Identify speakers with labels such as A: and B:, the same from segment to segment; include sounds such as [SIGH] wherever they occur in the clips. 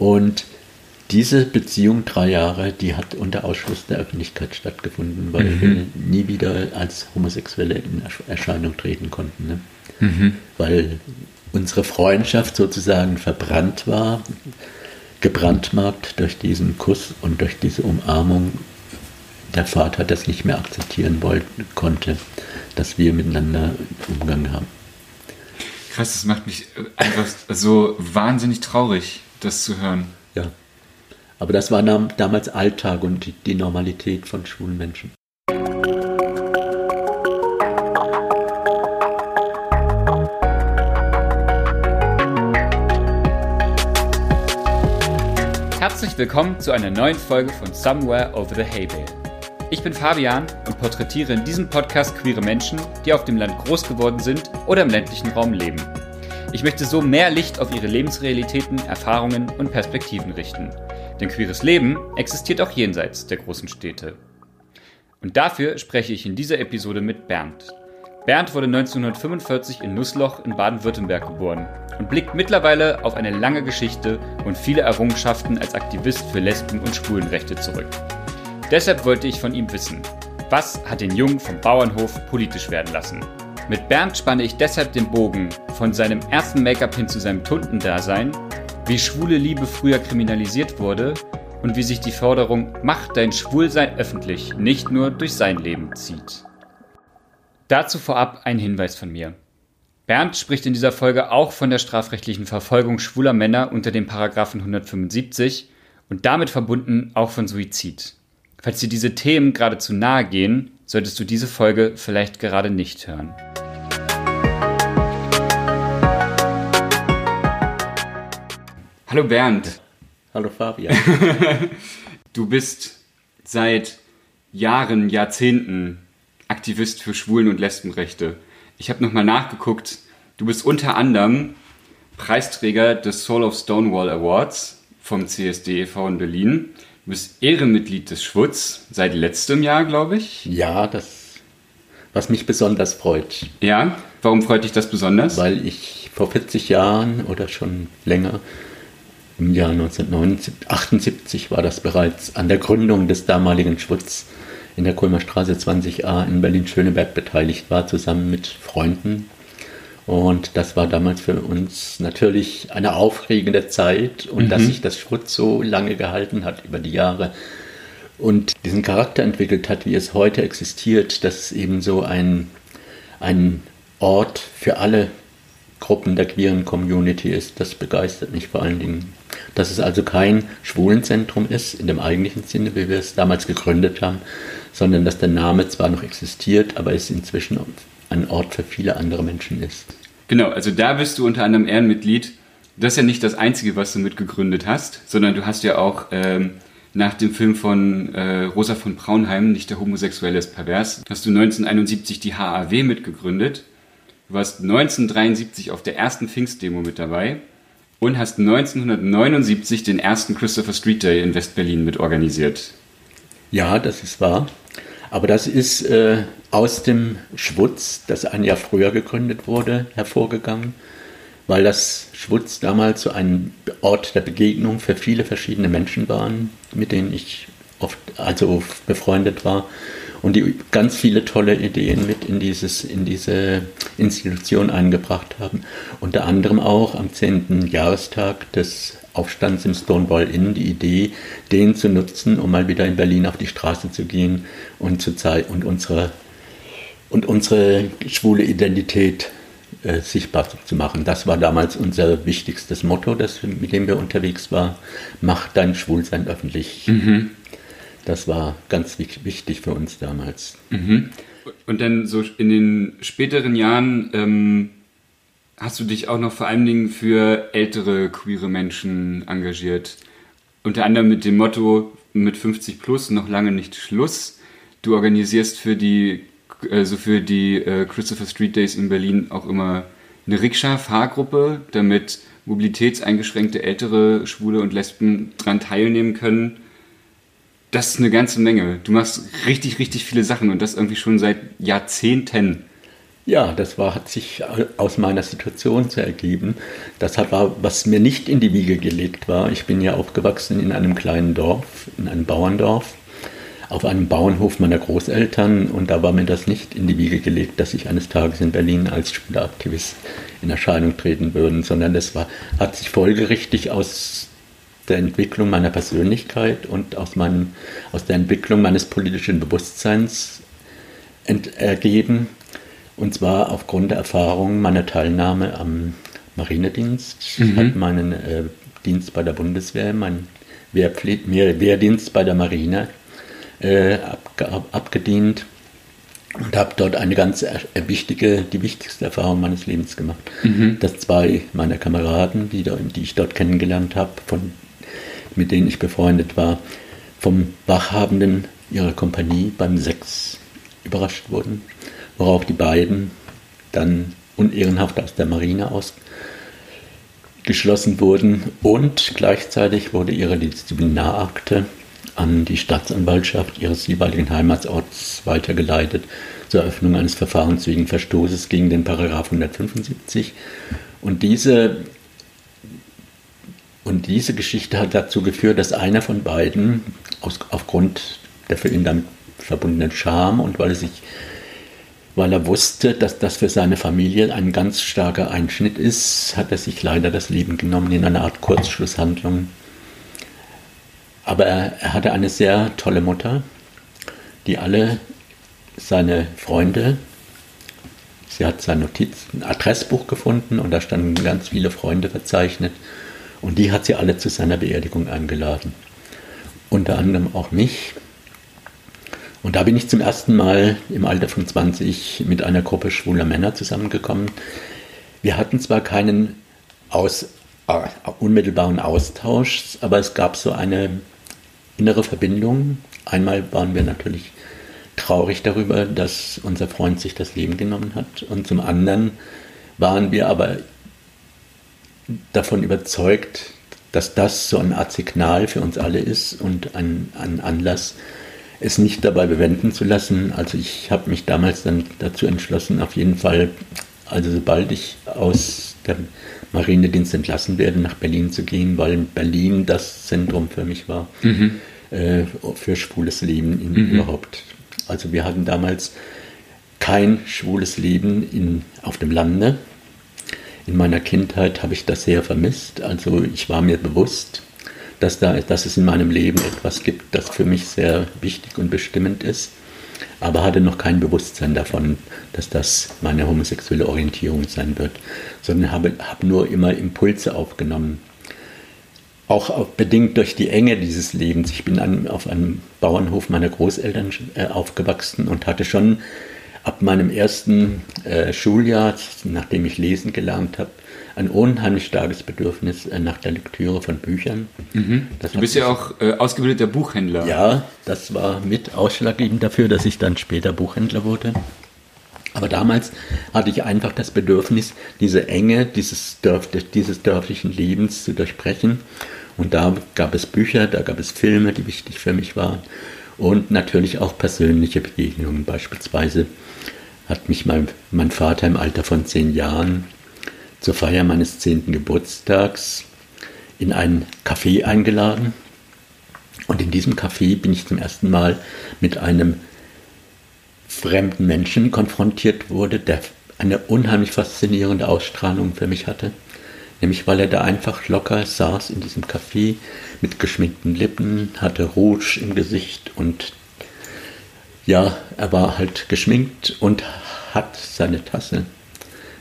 A: Und diese Beziehung drei Jahre, die hat unter Ausschluss der Öffentlichkeit stattgefunden, weil mhm. wir nie wieder als Homosexuelle in Erscheinung treten konnten. Ne? Mhm. Weil unsere Freundschaft sozusagen verbrannt war, gebrandmarkt durch diesen Kuss und durch diese Umarmung. Der Vater das nicht mehr akzeptieren wollte, konnte, dass wir miteinander Umgang haben.
B: Krass, das macht mich einfach so wahnsinnig traurig, das zu hören.
A: Ja. Aber das war damals Alltag und die Normalität von schwulen Menschen.
B: Herzlich willkommen zu einer neuen Folge von Somewhere Over the Hay Bale. Ich bin Fabian und porträtiere in diesem Podcast queere Menschen, die auf dem Land groß geworden sind oder im ländlichen Raum leben. Ich möchte so mehr Licht auf ihre Lebensrealitäten, Erfahrungen und Perspektiven richten. Denn queeres Leben existiert auch jenseits der großen Städte. Und dafür spreche ich in dieser Episode mit Bernd. Bernd wurde 1945 in Nussloch in Baden-Württemberg geboren und blickt mittlerweile auf eine lange Geschichte und viele Errungenschaften als Aktivist für Lesben- und Schwulenrechte zurück. Deshalb wollte ich von ihm wissen, was hat den Jungen vom Bauernhof politisch werden lassen? Mit Bernd spanne ich deshalb den Bogen von seinem ersten Make-up hin zu seinem Tundendasein wie schwule Liebe früher kriminalisiert wurde und wie sich die Forderung Mach dein Schwulsein öffentlich nicht nur durch sein Leben zieht. Dazu vorab ein Hinweis von mir. Bernd spricht in dieser Folge auch von der strafrechtlichen Verfolgung schwuler Männer unter dem Paragraphen 175 und damit verbunden auch von Suizid. Falls dir diese Themen geradezu nahe gehen, solltest du diese Folge vielleicht gerade nicht hören. Hallo Bernd.
A: Hallo Fabian. [LAUGHS]
B: du bist seit Jahren, Jahrzehnten Aktivist für Schwulen- und Lesbenrechte. Ich habe nochmal nachgeguckt. Du bist unter anderem Preisträger des Soul of Stonewall Awards vom CSD e.V. in Berlin. Du bist Ehrenmitglied des Schwutz seit letztem Jahr, glaube ich.
A: Ja, das, was mich besonders freut.
B: Ja, warum freut dich das besonders?
A: Weil ich vor 40 Jahren oder schon länger im Jahr 1978 war das bereits an der Gründung des damaligen Schwutz in der Kulmer Straße 20a in Berlin-Schöneberg beteiligt war, zusammen mit Freunden. Und das war damals für uns natürlich eine aufregende Zeit und mhm. dass sich das Schwutz so lange gehalten hat über die Jahre und diesen Charakter entwickelt hat, wie es heute existiert, dass es eben so ein, ein Ort für alle Gruppen der queeren Community ist, das begeistert mich vor allen Dingen. Dass es also kein Schwulenzentrum ist, in dem eigentlichen Sinne, wie wir es damals gegründet haben, sondern dass der Name zwar noch existiert, aber es inzwischen ein Ort für viele andere Menschen ist.
B: Genau, also da bist du unter anderem Ehrenmitglied. Das ist ja nicht das Einzige, was du mitgegründet hast, sondern du hast ja auch ähm, nach dem Film von äh, Rosa von Braunheim, nicht der Homosexuelle ist pervers, hast du 1971 die HAW mitgegründet Du warst 1973 auf der ersten Pfingstdemo mit dabei und hast 1979 den ersten Christopher Street Day in West-Berlin mitorganisiert.
A: Ja, das ist wahr. Aber das ist äh, aus dem Schwutz, das ein Jahr früher gegründet wurde, hervorgegangen, weil das Schwutz damals so ein Ort der Begegnung für viele verschiedene Menschen war, mit denen ich oft also befreundet war und die ganz viele tolle Ideen mit in, dieses, in diese Institution eingebracht haben. Unter anderem auch am 10. Jahrestag des Aufstands im Stonewall Inn die Idee, den zu nutzen, um mal wieder in Berlin auf die Straße zu gehen und, zu und unsere, und unsere schwule Identität äh, sichtbar zu machen. Das war damals unser wichtigstes Motto, das, mit dem wir unterwegs waren. Mach dein Schwulsein öffentlich. Mhm. Das war ganz wichtig für uns damals.
B: Mhm. Und dann so in den späteren Jahren ähm, hast du dich auch noch vor allen Dingen für ältere queere Menschen engagiert. Unter anderem mit dem Motto mit 50 plus noch lange nicht Schluss. Du organisierst für die, also für die äh, Christopher Street Days in Berlin auch immer eine Rikscha-Fahrgruppe, damit mobilitätseingeschränkte ältere Schwule und Lesben daran teilnehmen können das ist eine ganze Menge. Du machst richtig, richtig viele Sachen und das irgendwie schon seit Jahrzehnten.
A: Ja, das war, hat sich aus meiner Situation zu ergeben. Das war, was mir nicht in die Wiege gelegt war. Ich bin ja aufgewachsen in einem kleinen Dorf, in einem Bauerndorf, auf einem Bauernhof meiner Großeltern und da war mir das nicht in die Wiege gelegt, dass ich eines Tages in Berlin als Schüleraktivist in Erscheinung treten würde, sondern das war, hat sich folgerichtig aus der Entwicklung meiner Persönlichkeit und aus, meinem, aus der Entwicklung meines politischen Bewusstseins ergeben. Und zwar aufgrund der Erfahrung meiner Teilnahme am Marinedienst. Mhm. Ich habe meinen äh, Dienst bei der Bundeswehr, meinen Wehrdienst bei der Marine äh, ab, abgedient und habe dort eine ganz wichtige, die wichtigste Erfahrung meines Lebens gemacht. Mhm. Dass zwei meiner Kameraden, die, die ich dort kennengelernt habe, von, mit denen ich befreundet war, vom Wachhabenden ihrer Kompanie beim Sex überrascht wurden, worauf die beiden dann unehrenhaft aus der Marine ausgeschlossen wurden und gleichzeitig wurde ihre Disziplinarakte an die Staatsanwaltschaft ihres jeweiligen Heimatsorts weitergeleitet zur Eröffnung eines Verfahrens wegen Verstoßes gegen den Paragraph 175. Und diese, und diese Geschichte hat dazu geführt, dass einer von beiden aus, aufgrund der für ihn damit verbundenen Scham und weil er sich weil er wusste, dass das für seine Familie ein ganz starker Einschnitt ist, hat er sich leider das Leben genommen in einer Art Kurzschlusshandlung. Aber er, hatte eine sehr tolle Mutter, die alle seine Freunde, sie hat sein Notiz, ein Adressbuch gefunden und da standen ganz viele Freunde verzeichnet und die hat sie alle zu seiner Beerdigung eingeladen. Unter anderem auch mich. Und da bin ich zum ersten Mal im Alter von 20 mit einer Gruppe schwuler Männer zusammengekommen. Wir hatten zwar keinen aus, uh, unmittelbaren Austausch, aber es gab so eine innere Verbindung. Einmal waren wir natürlich traurig darüber, dass unser Freund sich das Leben genommen hat. Und zum anderen waren wir aber davon überzeugt, dass das so ein Art Signal für uns alle ist und ein, ein Anlass, es nicht dabei bewenden zu lassen. Also ich habe mich damals dann dazu entschlossen, auf jeden Fall, also sobald ich aus dem Marinedienst entlassen werde, nach Berlin zu gehen, weil Berlin das Zentrum für mich war. Mhm äh, für schwules Leben in, mhm. überhaupt. Also wir hatten damals kein schwules Leben in, auf dem Lande. In meiner Kindheit habe ich das sehr vermisst. Also ich war mir bewusst, dass, da, dass es in meinem Leben etwas gibt, das für mich sehr wichtig und bestimmend ist, aber hatte noch kein Bewusstsein davon, dass das meine homosexuelle Orientierung sein wird, sondern habe, habe nur immer Impulse aufgenommen auch bedingt durch die Enge dieses Lebens. Ich bin an, auf einem Bauernhof meiner Großeltern äh, aufgewachsen und hatte schon ab meinem ersten äh, Schuljahr, nachdem ich lesen gelernt habe, ein unheimlich starkes Bedürfnis äh, nach der Lektüre von Büchern.
B: Mhm. du bist ja auch äh, ausgebildeter Buchhändler.
A: Ja, das war mit ausschlaggebend dafür, dass ich dann später Buchhändler wurde. Aber damals hatte ich einfach das Bedürfnis, diese Enge dieses, Dörf, dieses dörflichen Lebens zu durchbrechen und da gab es Bücher, da gab es Filme, die wichtig für mich waren. Und natürlich auch persönliche Begegnungen. Beispielsweise hat mich mein, mein Vater im Alter von zehn Jahren zur Feier meines zehnten Geburtstags in ein Café eingeladen. Und in diesem Café bin ich zum ersten Mal mit einem fremden Menschen konfrontiert wurde, der eine unheimlich faszinierende Ausstrahlung für mich hatte. Nämlich weil er da einfach locker saß in diesem Café mit geschminkten Lippen, hatte Rouge im Gesicht und ja, er war halt geschminkt und hat seine Tasse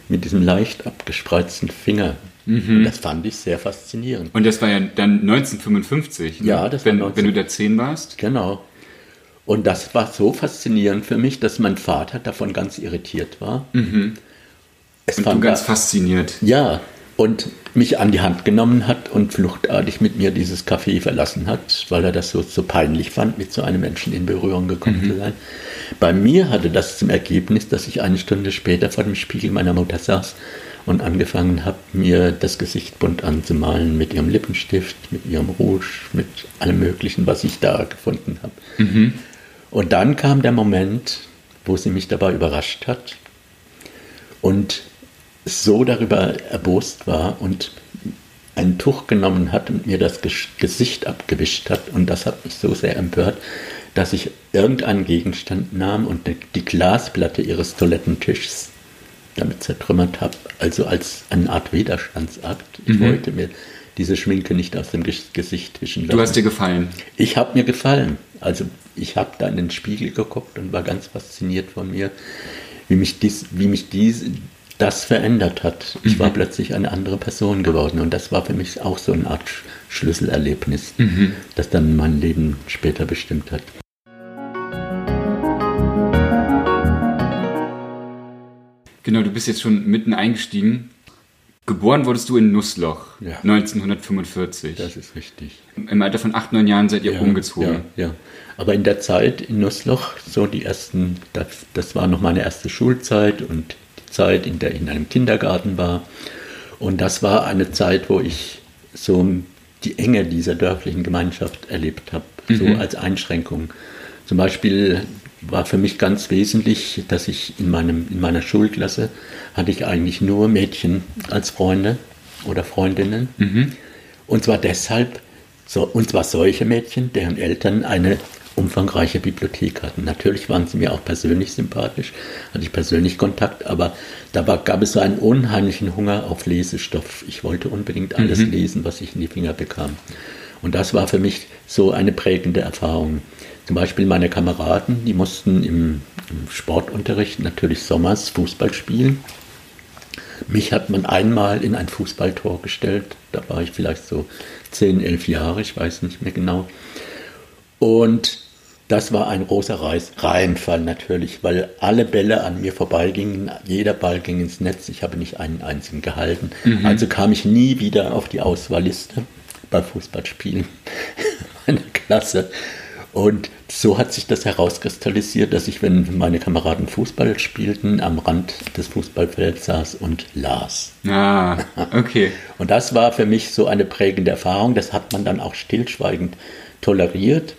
A: mit diesem leicht abgespreizten Finger. Mhm. Das fand ich sehr faszinierend.
B: Und das war ja dann 1955,
A: ne? ja, das
B: wenn, war 19... wenn du da 10 warst?
A: Genau. Und das war so faszinierend für mich, dass mein Vater davon ganz irritiert war.
B: Mhm. Es und du ganz da, fasziniert.
A: Ja, und mich an die Hand genommen hat und fluchtartig mit mir dieses Café verlassen hat, weil er das so, so peinlich fand, mit so einem Menschen in Berührung gekommen mhm. zu sein. Bei mir hatte das zum Ergebnis, dass ich eine Stunde später vor dem Spiegel meiner Mutter saß und angefangen habe, mir das Gesicht bunt anzumalen mit ihrem Lippenstift, mit ihrem Rouge, mit allem Möglichen, was ich da gefunden habe. Mhm. Und dann kam der Moment, wo sie mich dabei überrascht hat und so darüber erbost war und ein Tuch genommen hat und mir das Gesicht abgewischt hat. Und das hat mich so sehr empört, dass ich irgendeinen Gegenstand nahm und die Glasplatte ihres Toilettentischs damit zertrümmert habe, also als eine Art Widerstandsakt. Ich mhm. wollte mir diese Schminke nicht aus dem Gesicht wischen
B: lassen. Du hast dir gefallen?
A: Ich habe mir gefallen. Also ich habe da in den Spiegel geguckt und war ganz fasziniert von mir, wie mich, dies, wie mich dies, das verändert hat. Ich mhm. war plötzlich eine andere Person geworden und das war für mich auch so eine Art Schlüsselerlebnis, mhm. das dann mein Leben später bestimmt hat.
B: Genau, du bist jetzt schon mitten eingestiegen. Geboren wurdest du in Nussloch ja. 1945.
A: Das ist richtig.
B: Im Alter von acht, neun Jahren seid ihr ja, umgezogen.
A: Ja, ja. Aber in der Zeit in Nussloch, so die ersten, das, das war noch meine erste Schulzeit und Zeit, in der ich in einem Kindergarten war. Und das war eine Zeit, wo ich so die Enge dieser dörflichen Gemeinschaft erlebt habe, mhm. so als Einschränkung. Zum Beispiel war für mich ganz wesentlich, dass ich in, meinem, in meiner Schulklasse hatte ich eigentlich nur Mädchen als Freunde oder Freundinnen. Mhm. Und zwar deshalb, so, und zwar solche Mädchen, deren Eltern eine umfangreiche Bibliothek hatten. Natürlich waren sie mir auch persönlich sympathisch, hatte ich persönlich Kontakt, aber da war, gab es so einen unheimlichen Hunger auf Lesestoff. Ich wollte unbedingt alles mhm. lesen, was ich in die Finger bekam. Und das war für mich so eine prägende Erfahrung. Zum Beispiel meine Kameraden, die mussten im, im Sportunterricht natürlich sommers Fußball spielen. Mich hat man einmal in ein Fußballtor gestellt. Da war ich vielleicht so 10, 11 Jahre, ich weiß nicht mehr genau. Und das war ein großer Reis Reihenfall natürlich, weil alle Bälle an mir vorbeigingen. Jeder Ball ging ins Netz. Ich habe nicht einen einzigen gehalten. Mhm. Also kam ich nie wieder auf die Auswahlliste bei Fußballspielen [LAUGHS] meiner Klasse. Und so hat sich das herauskristallisiert, dass ich, wenn meine Kameraden Fußball spielten, am Rand des Fußballfelds saß und las.
B: Ah, okay.
A: und das war für mich so eine prägende Erfahrung. Das hat man dann auch stillschweigend toleriert.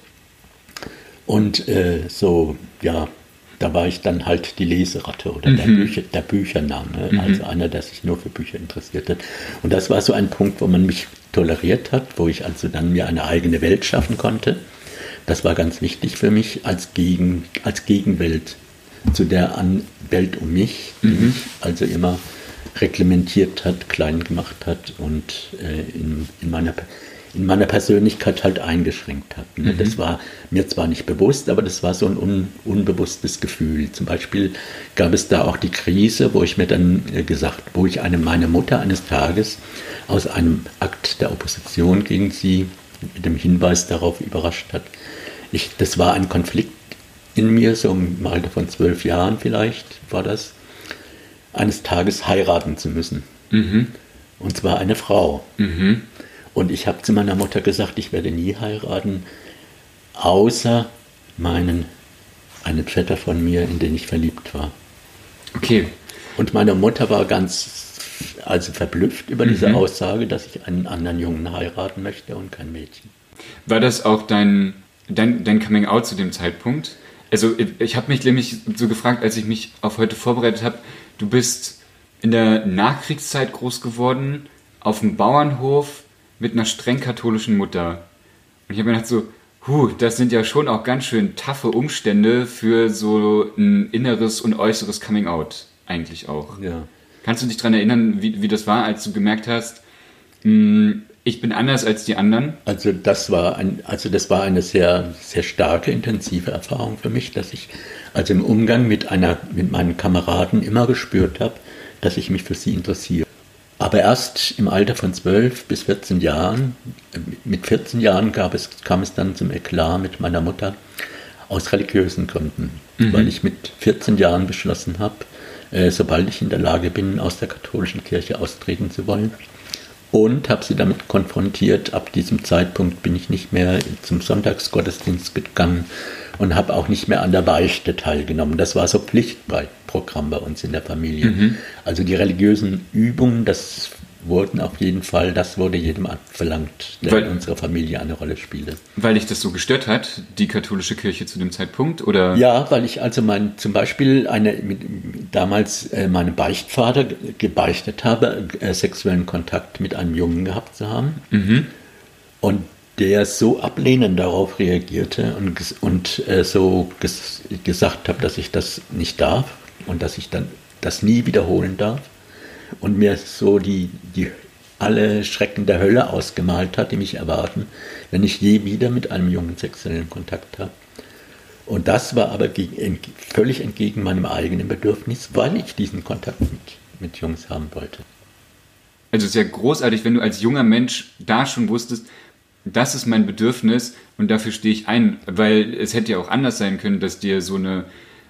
A: Und äh, so, ja, da war ich dann halt die Leseratte oder mhm. der, Bücher, der Büchername, mhm. also einer, der sich nur für Bücher interessiert hat. Und das war so ein Punkt, wo man mich toleriert hat, wo ich also dann mir eine eigene Welt schaffen konnte. Das war ganz wichtig für mich als, Gegen, als Gegenwelt zu der An Welt um mich, die mhm. mich also immer reglementiert hat, klein gemacht hat und äh, in, in, meiner, in meiner Persönlichkeit halt eingeschränkt hat. Ne? Mhm. Das war mir zwar nicht bewusst, aber das war so ein un, unbewusstes Gefühl. Zum Beispiel gab es da auch die Krise, wo ich mir dann äh, gesagt, wo ich eine, meine Mutter eines Tages aus einem Akt der Opposition gegen sie mit dem Hinweis darauf überrascht hat, ich, das war ein Konflikt in mir, so im Alter von zwölf Jahren vielleicht war das, eines Tages heiraten zu müssen. Mhm. Und zwar eine Frau. Mhm. Und ich habe zu meiner Mutter gesagt, ich werde nie heiraten, außer meinen, einen Vetter von mir, in den ich verliebt war.
B: Okay.
A: Und meine Mutter war ganz also verblüfft über diese mhm. Aussage, dass ich einen anderen Jungen heiraten möchte und kein Mädchen.
B: War das auch dein dein, dein Coming Out zu dem Zeitpunkt? Also ich habe mich nämlich so gefragt, als ich mich auf heute vorbereitet habe, du bist in der Nachkriegszeit groß geworden, auf dem Bauernhof mit einer streng katholischen Mutter. Und ich habe mir gedacht so, huh, das sind ja schon auch ganz schön taffe Umstände für so ein inneres und äußeres Coming Out eigentlich auch.
A: Ja.
B: Kannst du dich daran erinnern, wie, wie das war, als du gemerkt hast, mh, hm, ich bin anders als die anderen?
A: Also das war ein, also das war eine sehr, sehr starke, intensive Erfahrung für mich, dass ich also im Umgang mit einer, mit meinen Kameraden immer gespürt habe, dass ich mich für sie interessiere. Aber erst im Alter von 12 bis 14 Jahren, mit 14 Jahren gab es, kam es dann zum Eklat mit meiner Mutter aus religiösen Gründen, mhm. weil ich mit 14 Jahren beschlossen habe, äh, sobald ich in der Lage bin, aus der katholischen Kirche austreten zu wollen, und habe sie damit konfrontiert. Ab diesem Zeitpunkt bin ich nicht mehr zum Sonntagsgottesdienst gegangen und habe auch nicht mehr an der Beichte teilgenommen. Das war so Pflichtprogramm bei uns in der Familie. Mhm. Also die religiösen Übungen, das wurden auf jeden Fall, das wurde jedem abverlangt, der weil, in unserer Familie eine Rolle spielte.
B: Weil dich das so gestört hat, die katholische Kirche zu dem Zeitpunkt, oder?
A: Ja, weil ich also mein, zum Beispiel eine, mit, damals äh, meinem Beichtvater gebeichtet habe, äh, sexuellen Kontakt mit einem Jungen gehabt zu haben. Mhm. Und der so ablehnend darauf reagierte und, und äh, so ges gesagt habe, dass ich das nicht darf und dass ich dann das nie wiederholen darf und mir so die, die alle Schrecken der Hölle ausgemalt hat, die mich erwarten, wenn ich je wieder mit einem Jungen sexuellen Kontakt habe. Und das war aber gegen, völlig entgegen meinem eigenen Bedürfnis, weil ich diesen Kontakt mit, mit Jungs haben wollte.
B: Also sehr großartig, wenn du als junger Mensch da schon wusstest, das ist mein Bedürfnis und dafür stehe ich ein, weil es hätte ja auch anders sein können, dass dir so eine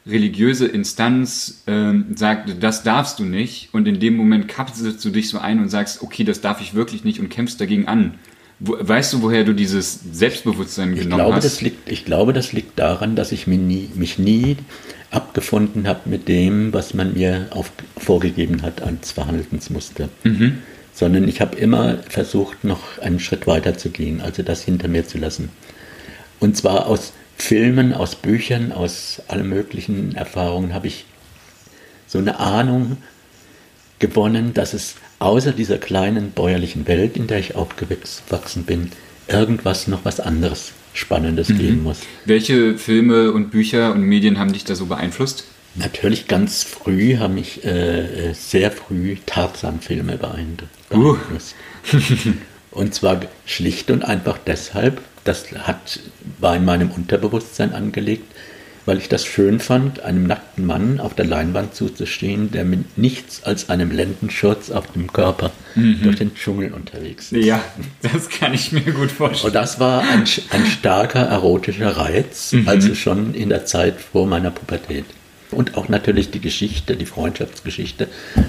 B: religiöse Instanz äh, sagt, das darfst du nicht und in dem Moment kapselst du dich so ein und sagst, okay, das darf ich wirklich nicht und kämpfst dagegen an. Weißt du, woher du dieses Selbstbewusstsein
A: ich
B: genommen
A: glaube,
B: hast?
A: Das liegt, ich glaube, das liegt daran, dass ich mich nie, mich nie abgefunden habe mit dem, was man mir auf, vorgegeben hat als Verhaltensmuster. Mhm. Sondern ich habe immer versucht, noch einen Schritt weiter zu gehen, also das hinter mir zu lassen. Und zwar aus Filmen, aus Büchern, aus allen möglichen Erfahrungen habe ich so eine Ahnung gewonnen, dass es außer dieser kleinen bäuerlichen Welt, in der ich aufgewachsen bin, irgendwas noch was anderes Spannendes mhm. geben muss.
B: Welche Filme und Bücher und Medien haben dich da so beeinflusst?
A: Natürlich ganz früh haben mich äh, sehr früh Tarzan-Filme beeinflusst. Uh. [LAUGHS] und zwar schlicht und einfach deshalb, das hat, war in meinem Unterbewusstsein angelegt, weil ich das schön fand, einem nackten Mann auf der Leinwand zuzustehen, der mit nichts als einem Lendenschurz auf dem Körper mhm. durch den Dschungel unterwegs ist.
B: Ja, das kann ich mir gut vorstellen.
A: Und das war ein, ein starker erotischer Reiz, mhm. also schon in der Zeit vor meiner Pubertät. Und auch natürlich die Geschichte, die Freundschaftsgeschichte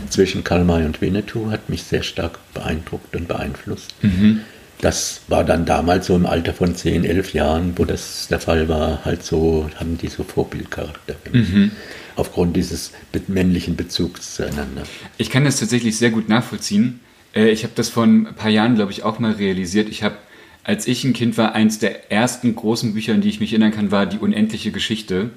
A: zwischen Karl May und Winnetou hat mich sehr stark beeindruckt und beeinflusst. Mhm das war dann damals so im Alter von 10, 11 Jahren, wo das der Fall war, halt so, haben die so Vorbildcharakter. Mhm. Aufgrund dieses männlichen Bezugs zueinander.
B: Ich kann das tatsächlich sehr gut nachvollziehen. Äh, ich habe das vor ein paar Jahren, glaube ich, auch mal realisiert. Ich habe, als ich ein Kind war, eins der ersten großen Bücher, an die ich mich erinnern kann, war Die unendliche Geschichte.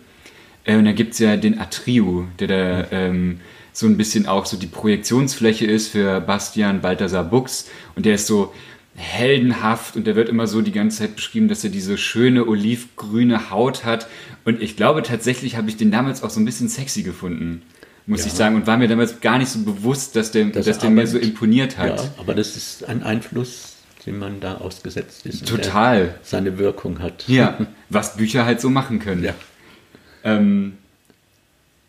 B: Äh, und da gibt es ja den Atriu, der da ähm, so ein bisschen auch so die Projektionsfläche ist für Bastian Balthasar Buchs. Und der ist so, heldenhaft und der wird immer so die ganze Zeit beschrieben, dass er diese schöne olivgrüne Haut hat. Und ich glaube tatsächlich habe ich den damals auch so ein bisschen sexy gefunden, muss ja. ich sagen. Und war mir damals gar nicht so bewusst, dass der, das dass der mir so imponiert hat. Ja,
A: aber das ist ein Einfluss, den man da ausgesetzt ist.
B: Total.
A: seine Wirkung hat.
B: Ja, [LAUGHS] was Bücher halt so machen können. Ja. Ähm,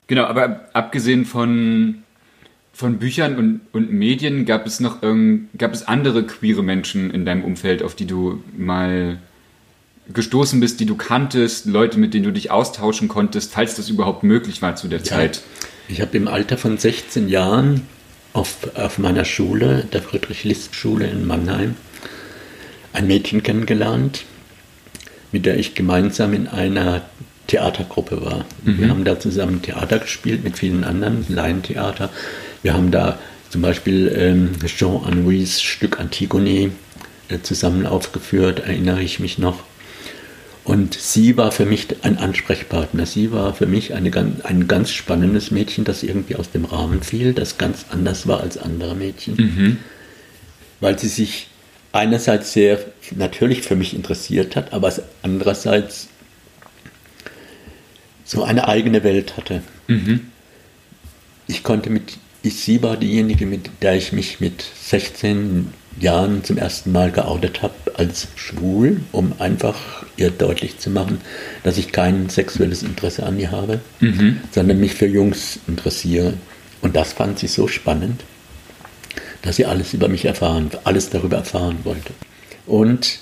B: genau, aber abgesehen von von Büchern und, und Medien gab es noch irgend, gab es andere queere Menschen in deinem Umfeld, auf die du mal gestoßen bist, die du kanntest, Leute, mit denen du dich austauschen konntest, falls das überhaupt möglich war zu der ja, Zeit?
A: Ich habe im Alter von 16 Jahren auf, auf meiner Schule, der Friedrich-List-Schule in Mannheim, ein Mädchen kennengelernt, mit der ich gemeinsam in einer Theatergruppe war. Mhm. Wir haben da zusammen Theater gespielt mit vielen anderen, Laientheater. Wir haben da zum Beispiel ähm, Jean Anouilhs Stück Antigone äh, zusammen aufgeführt, erinnere ich mich noch. Und sie war für mich ein Ansprechpartner. Sie war für mich eine, ein ganz spannendes Mädchen, das irgendwie aus dem Rahmen fiel, das ganz anders war als andere Mädchen. Mhm. Weil sie sich einerseits sehr natürlich für mich interessiert hat, aber andererseits so eine eigene Welt hatte. Mhm. Ich konnte mit ich, sie war diejenige, mit der ich mich mit 16 Jahren zum ersten Mal geoutet habe als schwul, um einfach ihr deutlich zu machen, dass ich kein sexuelles Interesse an ihr habe, mhm. sondern mich für Jungs interessiere. Und das fand sie so spannend, dass sie alles über mich erfahren, alles darüber erfahren wollte. Und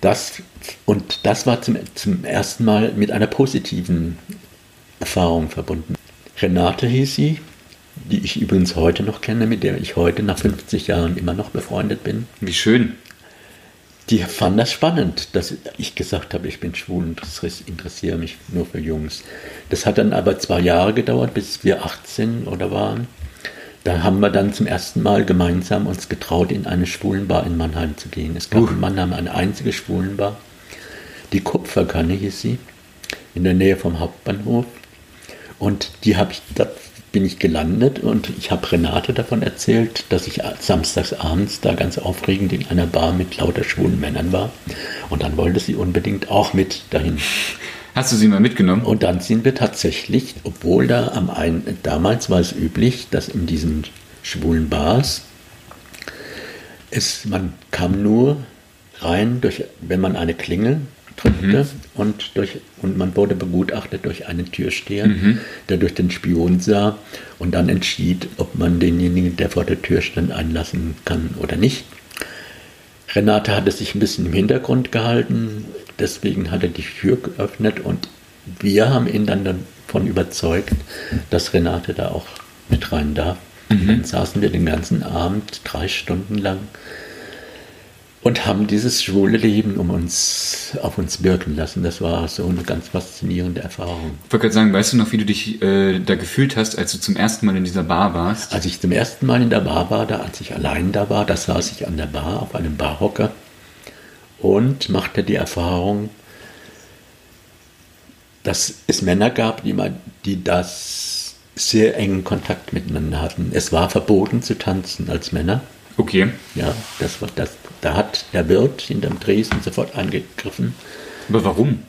A: das, und das war zum, zum ersten Mal mit einer positiven Erfahrung verbunden. Renate hieß sie, die ich übrigens heute noch kenne, mit der ich heute nach 50 Jahren immer noch befreundet bin.
B: Wie schön.
A: Die fanden das spannend, dass ich gesagt habe, ich bin schwul und interessiere mich nur für Jungs. Das hat dann aber zwei Jahre gedauert, bis wir 18 oder waren. Da haben wir dann zum ersten Mal gemeinsam uns getraut, in eine Schwulenbar in Mannheim zu gehen. Es gab uh. in Mannheim eine einzige Schwulenbar. Die Kupferkanne hieß sie, in der Nähe vom Hauptbahnhof. Und die habe ich, da bin ich gelandet und ich habe Renate davon erzählt, dass ich samstags abends da ganz aufregend in einer Bar mit lauter schwulen Männern war. Und dann wollte sie unbedingt auch mit dahin.
B: Hast du sie mal mitgenommen?
A: Und dann sind wir tatsächlich, obwohl da am einen, damals war es üblich, dass in diesen schwulen Bars es, man kam nur rein, durch, wenn man eine Klingel drückte mhm. und, durch, und man wurde begutachtet durch einen Türsteher, mhm. der durch den Spion sah und dann entschied, ob man denjenigen, der vor der Tür stand, einlassen kann oder nicht. Renate hatte sich ein bisschen im Hintergrund gehalten, deswegen hat er die Tür geöffnet und wir haben ihn dann davon überzeugt, dass Renate da auch mit rein darf. Mhm. Dann saßen wir den ganzen Abend, drei Stunden lang, und haben dieses schwule Leben um uns, auf uns wirken lassen. Das war so eine ganz faszinierende Erfahrung.
B: Ich wollte gerade sagen, weißt du noch, wie du dich äh, da gefühlt hast, als du zum ersten Mal in dieser Bar warst?
A: Als ich zum ersten Mal in der Bar war, da, als ich allein da war, da saß ich an der Bar auf einem Barhocker und machte die Erfahrung, dass es Männer gab, die, mal, die das sehr engen Kontakt miteinander hatten. Es war verboten zu tanzen als Männer.
B: Okay.
A: Ja, das war das. Da hat der Wirt hinterm Dresden sofort angegriffen.
B: Aber warum?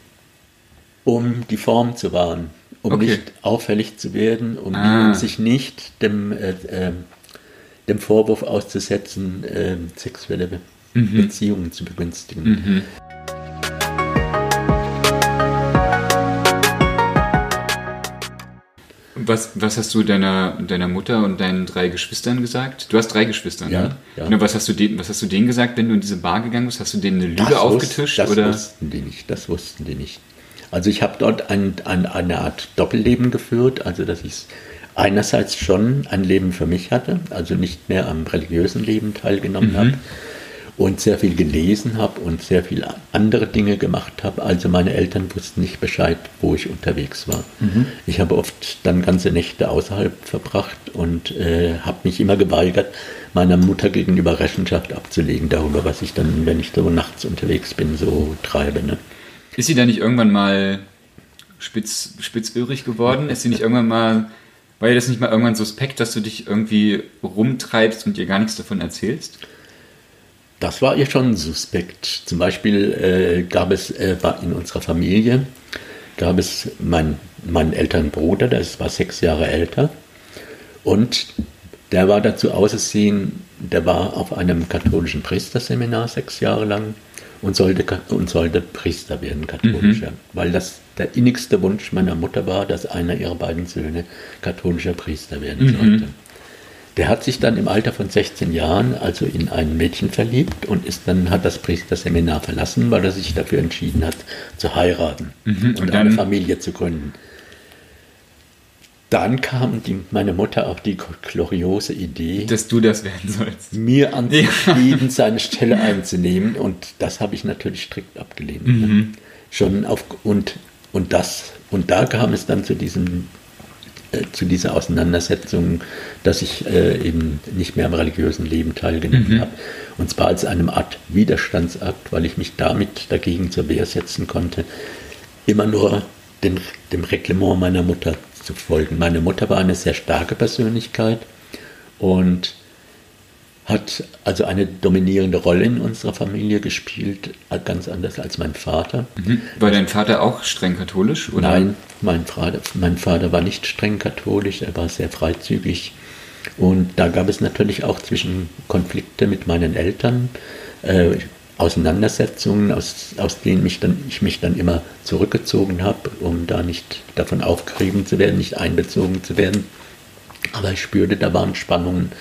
A: Um die Form zu wahren, um okay. nicht auffällig zu werden, um, ah. um sich nicht dem, äh, äh, dem Vorwurf auszusetzen, äh, sexuelle mhm. Beziehungen zu begünstigen. Mhm.
B: Was, was hast du deiner, deiner Mutter und deinen drei Geschwistern gesagt? Du hast drei Geschwister,
A: ja,
B: ne? Ja. Genau, was, hast du denen, was hast du denen gesagt, wenn du in diese Bar gegangen bist? Hast du denen eine Lüge das aufgetischt?
A: das oder? wussten die nicht, das wussten die nicht. Also ich habe dort ein, ein, eine Art Doppelleben geführt, also dass ich einerseits schon ein Leben für mich hatte, also nicht mehr am religiösen Leben teilgenommen mhm. habe, und sehr viel gelesen habe und sehr viele andere Dinge gemacht habe. Also meine Eltern wussten nicht Bescheid, wo ich unterwegs war. Mhm. Ich habe oft dann ganze Nächte außerhalb verbracht und äh, habe mich immer geweigert, meiner Mutter gegenüber Rechenschaft abzulegen darüber, was ich dann, wenn ich so nachts unterwegs bin, so treibe. Ne?
B: Ist sie da nicht irgendwann mal spitz, spitzöhrig geworden? Ist sie nicht irgendwann mal, war ihr das nicht mal irgendwann suspekt, dass du dich irgendwie rumtreibst und ihr gar nichts davon erzählst?
A: Das war ihr schon suspekt. Zum Beispiel äh, gab es äh, in unserer Familie, gab es mein, meinen älteren Bruder, der war sechs Jahre älter. Und der war dazu ausersehen, der war auf einem katholischen Priesterseminar sechs Jahre lang und sollte, und sollte Priester werden, katholischer. Mhm. Weil das der innigste Wunsch meiner Mutter war, dass einer ihrer beiden Söhne katholischer Priester werden mhm. sollte. Der hat sich dann im Alter von 16 Jahren also in ein Mädchen verliebt und ist dann hat das Priesterseminar verlassen, weil er sich dafür entschieden hat zu heiraten mhm, und, und eine Familie zu gründen. Dann kam die, meine Mutter auf die gloriose Idee,
B: dass du das werden sollst,
A: mir anzubieten, ja. seine Stelle einzunehmen und das habe ich natürlich strikt abgelehnt. Ne? Mhm. Schon auf und und das und da kam es dann zu diesem zu dieser Auseinandersetzung, dass ich äh, eben nicht mehr am religiösen Leben teilgenommen mhm. habe. Und zwar als einem Art Widerstandsakt, weil ich mich damit dagegen zur Wehr setzen konnte, immer nur den, dem Reglement meiner Mutter zu folgen. Meine Mutter war eine sehr starke Persönlichkeit und hat also eine dominierende Rolle in unserer Familie gespielt, ganz anders als mein Vater.
B: Mhm. War dein Vater auch streng katholisch?
A: Oder? Nein, mein Vater, mein Vater war nicht streng katholisch, er war sehr freizügig. Und da gab es natürlich auch zwischen Konflikte mit meinen Eltern, äh, Auseinandersetzungen, aus, aus denen mich dann, ich mich dann immer zurückgezogen habe, um da nicht davon aufgerieben zu werden, nicht einbezogen zu werden. Aber ich spürte, da waren Spannungen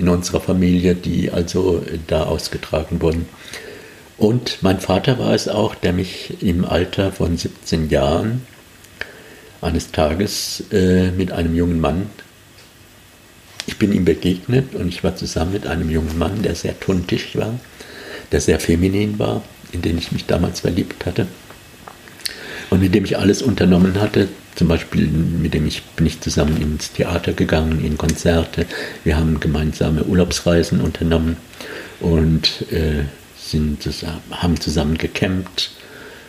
A: in unserer Familie, die also da ausgetragen wurden. Und mein Vater war es auch, der mich im Alter von 17 Jahren eines Tages äh, mit einem jungen Mann, ich bin ihm begegnet und ich war zusammen mit einem jungen Mann, der sehr tuntig war, der sehr feminin war, in den ich mich damals verliebt hatte. Und mit dem ich alles unternommen hatte. Zum Beispiel mit dem ich bin ich zusammen ins Theater gegangen, in Konzerte. Wir haben gemeinsame Urlaubsreisen unternommen und äh, sind zusammen, haben zusammen gecampt.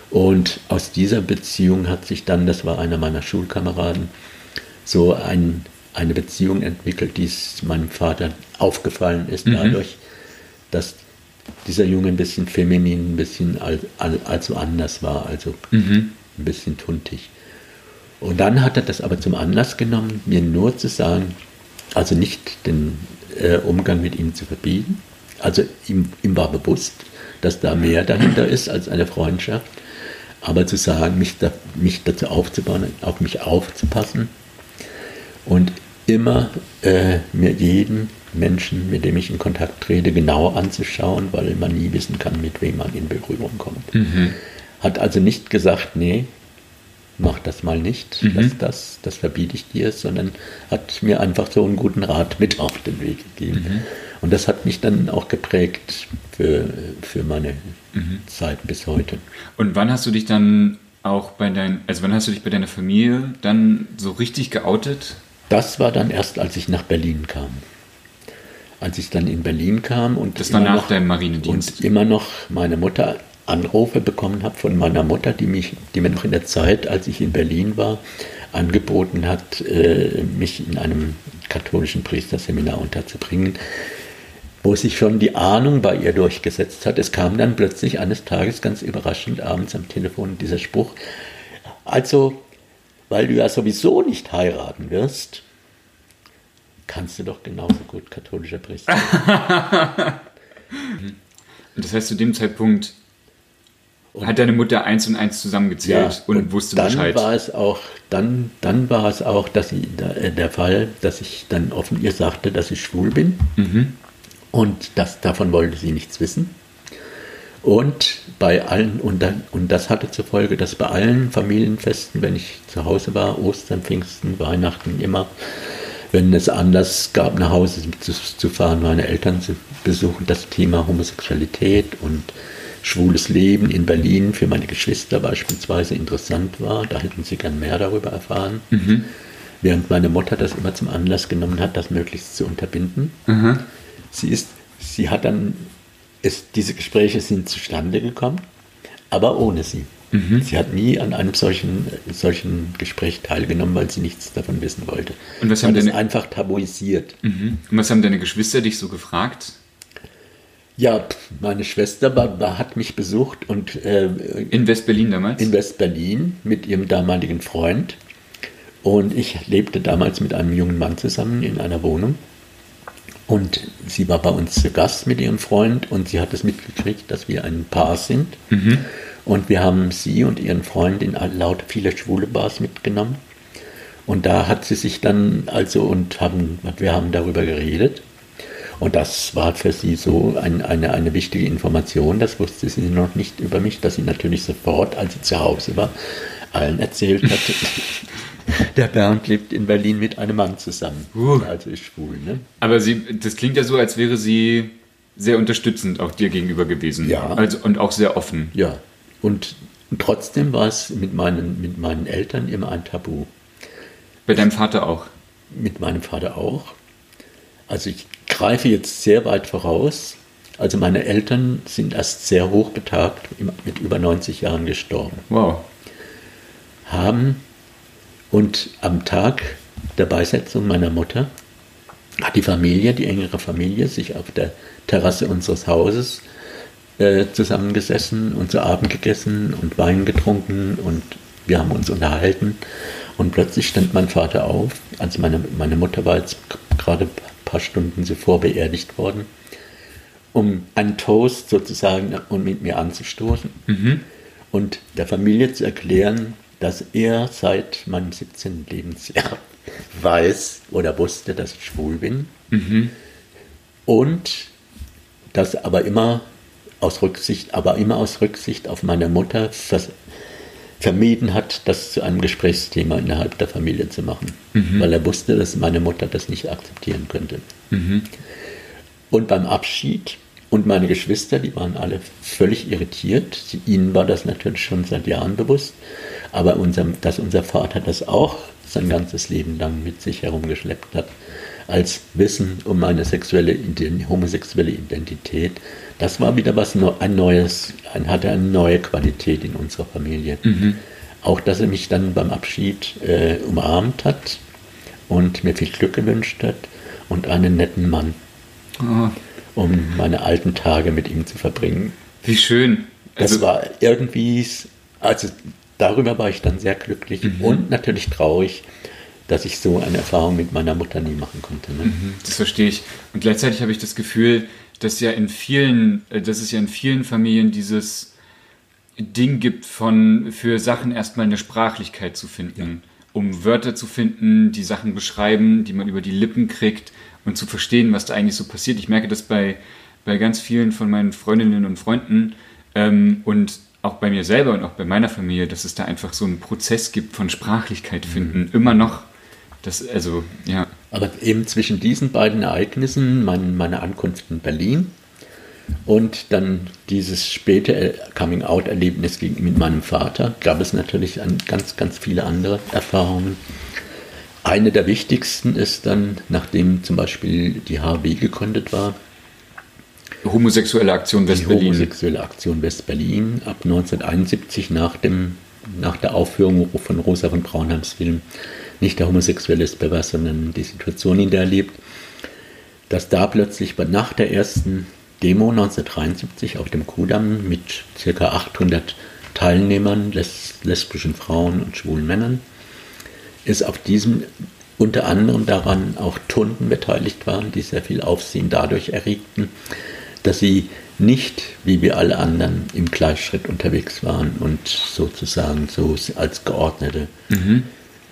A: Und aus dieser Beziehung hat sich dann, das war einer meiner Schulkameraden, so ein, eine Beziehung entwickelt, die meinem Vater aufgefallen ist, mhm. dadurch, dass dieser Junge ein bisschen feminin, ein bisschen also anders war, also mhm. Ein bisschen tuntig. Und dann hat er das aber zum Anlass genommen, mir nur zu sagen, also nicht den äh, Umgang mit ihm zu verbieten. Also ihm, ihm war bewusst, dass da mehr dahinter ist als eine Freundschaft. Aber zu sagen, mich, da, mich dazu aufzubauen, auf mich aufzupassen und immer äh, mir jeden Menschen, mit dem ich in Kontakt trete, genau anzuschauen, weil man nie wissen kann, mit wem man in Berührung kommt. Mhm. Hat also nicht gesagt, nee, mach das mal nicht, mhm. das, das, das verbiete ich dir, sondern hat mir einfach so einen guten Rat mit auf den Weg gegeben. Mhm. Und das hat mich dann auch geprägt für, für meine mhm. Zeit bis heute.
B: Und wann hast du dich dann auch bei dein, also wann hast du dich bei deiner Familie dann so richtig geoutet?
A: Das war dann erst, als ich nach Berlin kam. Als ich dann in Berlin kam und
B: das war nach noch, deinem Marinedienst
A: und immer noch meine Mutter Anrufe bekommen habe von meiner Mutter, die mich, die mir noch in der Zeit, als ich in Berlin war, angeboten hat, äh, mich in einem katholischen Priesterseminar unterzubringen, wo sich schon die Ahnung bei ihr durchgesetzt hat. Es kam dann plötzlich eines Tages ganz überraschend abends am Telefon dieser Spruch. Also, weil du ja sowieso nicht heiraten wirst, kannst du doch genauso gut katholischer Priester sein. [LAUGHS]
B: das heißt, zu dem Zeitpunkt und hat deine Mutter eins und eins zusammengezählt ja, und, und, wusste
A: dann
B: Bescheid?
A: War es auch, dann, dann war es auch dass äh, der Fall, dass ich dann offen ihr sagte, dass ich schwul bin. Mhm. Und das, davon wollte sie nichts wissen. Und bei allen, und, dann, und das hatte zur Folge, dass bei allen Familienfesten, wenn ich zu Hause war, Ostern, Pfingsten, Weihnachten, immer, wenn es Anlass gab, nach Hause zu, zu fahren, meine Eltern zu besuchen, das Thema Homosexualität und schwules Leben in Berlin für meine Geschwister beispielsweise interessant war. Da hätten sie gern mehr darüber erfahren. Mhm. Während meine Mutter das immer zum Anlass genommen hat, das möglichst zu unterbinden. Mhm. Sie, ist, sie hat dann, es, diese Gespräche sind zustande gekommen, aber ohne sie. Mhm. Sie hat nie an einem solchen, solchen Gespräch teilgenommen, weil sie nichts davon wissen wollte.
B: Und was haben
A: deine, einfach tabuisiert.
B: Mhm. Und was haben deine Geschwister dich so gefragt?
A: Ja, meine Schwester war, war, hat mich besucht und
B: äh, in West-Berlin damals?
A: In West-Berlin mit ihrem damaligen Freund. Und ich lebte damals mit einem jungen Mann zusammen in einer Wohnung. Und sie war bei uns zu Gast mit ihrem Freund und sie hat es mitgekriegt, dass wir ein Paar sind. Mhm. Und wir haben sie und ihren Freund in lauter viele schwule Bars mitgenommen. Und da hat sie sich dann also und haben, wir haben darüber geredet. Und das war für sie so ein, eine, eine wichtige Information. Das wusste sie noch nicht über mich, dass sie natürlich sofort, als sie zu Hause war, allen erzählt hat. [LAUGHS] Der Bernd lebt in Berlin mit einem Mann zusammen. Uh. Also ist schwul. Ne?
B: Aber sie, das klingt ja so, als wäre sie sehr unterstützend auch dir gegenüber gewesen.
A: Ja.
B: Also, und auch sehr offen.
A: Ja. Und, und trotzdem war es mit meinen, mit meinen Eltern immer ein Tabu.
B: Bei deinem Vater auch?
A: Mit meinem Vater auch. Also ich greife jetzt sehr weit voraus. Also meine Eltern sind erst sehr hoch betagt, mit über 90 Jahren gestorben.
B: Wow.
A: Haben und am Tag der Beisetzung meiner Mutter hat die Familie, die engere Familie, sich auf der Terrasse unseres Hauses äh, zusammengesessen und zu Abend gegessen und Wein getrunken und wir haben uns unterhalten. Und plötzlich stand mein Vater auf, also meine, meine Mutter war jetzt gerade paar Stunden zuvor beerdigt worden, um einen Toast sozusagen und mit mir anzustoßen mhm. und der Familie zu erklären, dass er seit meinem 17. Lebensjahr [LAUGHS] weiß oder wusste, dass ich schwul bin. Mhm. Und das aber immer aus Rücksicht, aber immer aus Rücksicht auf meine Mutter vermieden hat, das zu einem Gesprächsthema innerhalb der Familie zu machen, mhm. weil er wusste, dass meine Mutter das nicht akzeptieren könnte. Mhm. Und beim Abschied und meine Geschwister, die waren alle völlig irritiert. Sie, ihnen war das natürlich schon seit Jahren bewusst. aber unser, dass unser Vater das auch sein ganzes Leben lang mit sich herumgeschleppt hat, als Wissen um eine sexuelle, homosexuelle Identität, das war wieder was ein neues, ein, hatte eine neue Qualität in unserer Familie. Mhm. Auch, dass er mich dann beim Abschied äh, umarmt hat und mir viel Glück gewünscht hat und einen netten Mann, oh. um meine alten Tage mit ihm zu verbringen.
B: Wie schön.
A: Also, das war irgendwie, also darüber war ich dann sehr glücklich mhm. und natürlich traurig, dass ich so eine Erfahrung mit meiner Mutter nie machen konnte. Ne?
B: Mhm, das verstehe ich. Und gleichzeitig habe ich das Gefühl, dass ja in vielen, äh, dass es ja in vielen Familien dieses Ding gibt, von für Sachen erstmal eine Sprachlichkeit zu finden, ja. um Wörter zu finden, die Sachen beschreiben, die man über die Lippen kriegt und zu verstehen, was da eigentlich so passiert. Ich merke das bei, bei ganz vielen von meinen Freundinnen und Freunden ähm, und auch bei mir selber und auch bei meiner Familie, dass es da einfach so einen Prozess gibt von Sprachlichkeit finden, mhm. immer noch. Das, also, ja.
A: Aber eben zwischen diesen beiden Ereignissen, mein, meine Ankunft in Berlin und dann dieses späte Coming-out-Erlebnis mit meinem Vater, gab es natürlich ganz, ganz viele andere Erfahrungen. Eine der wichtigsten ist dann, nachdem zum Beispiel die HW gegründet war,
B: Homosexuelle Aktion West-Berlin.
A: Homosexuelle Aktion West-Berlin ab 1971 nach, dem, nach der Aufführung von Rosa von Braunheims Film nicht der Homosexuelle ist pervers, sondern die Situation, in der er lebt, dass da plötzlich nach der ersten Demo 1973 auf dem Kudamm mit ca. 800 Teilnehmern, les lesbischen Frauen und schwulen Männern, ist auf diesem unter anderem daran auch Tunden beteiligt waren, die sehr viel Aufsehen dadurch erregten, dass sie nicht, wie wir alle anderen, im Gleichschritt unterwegs waren und sozusagen so als geordnete mhm.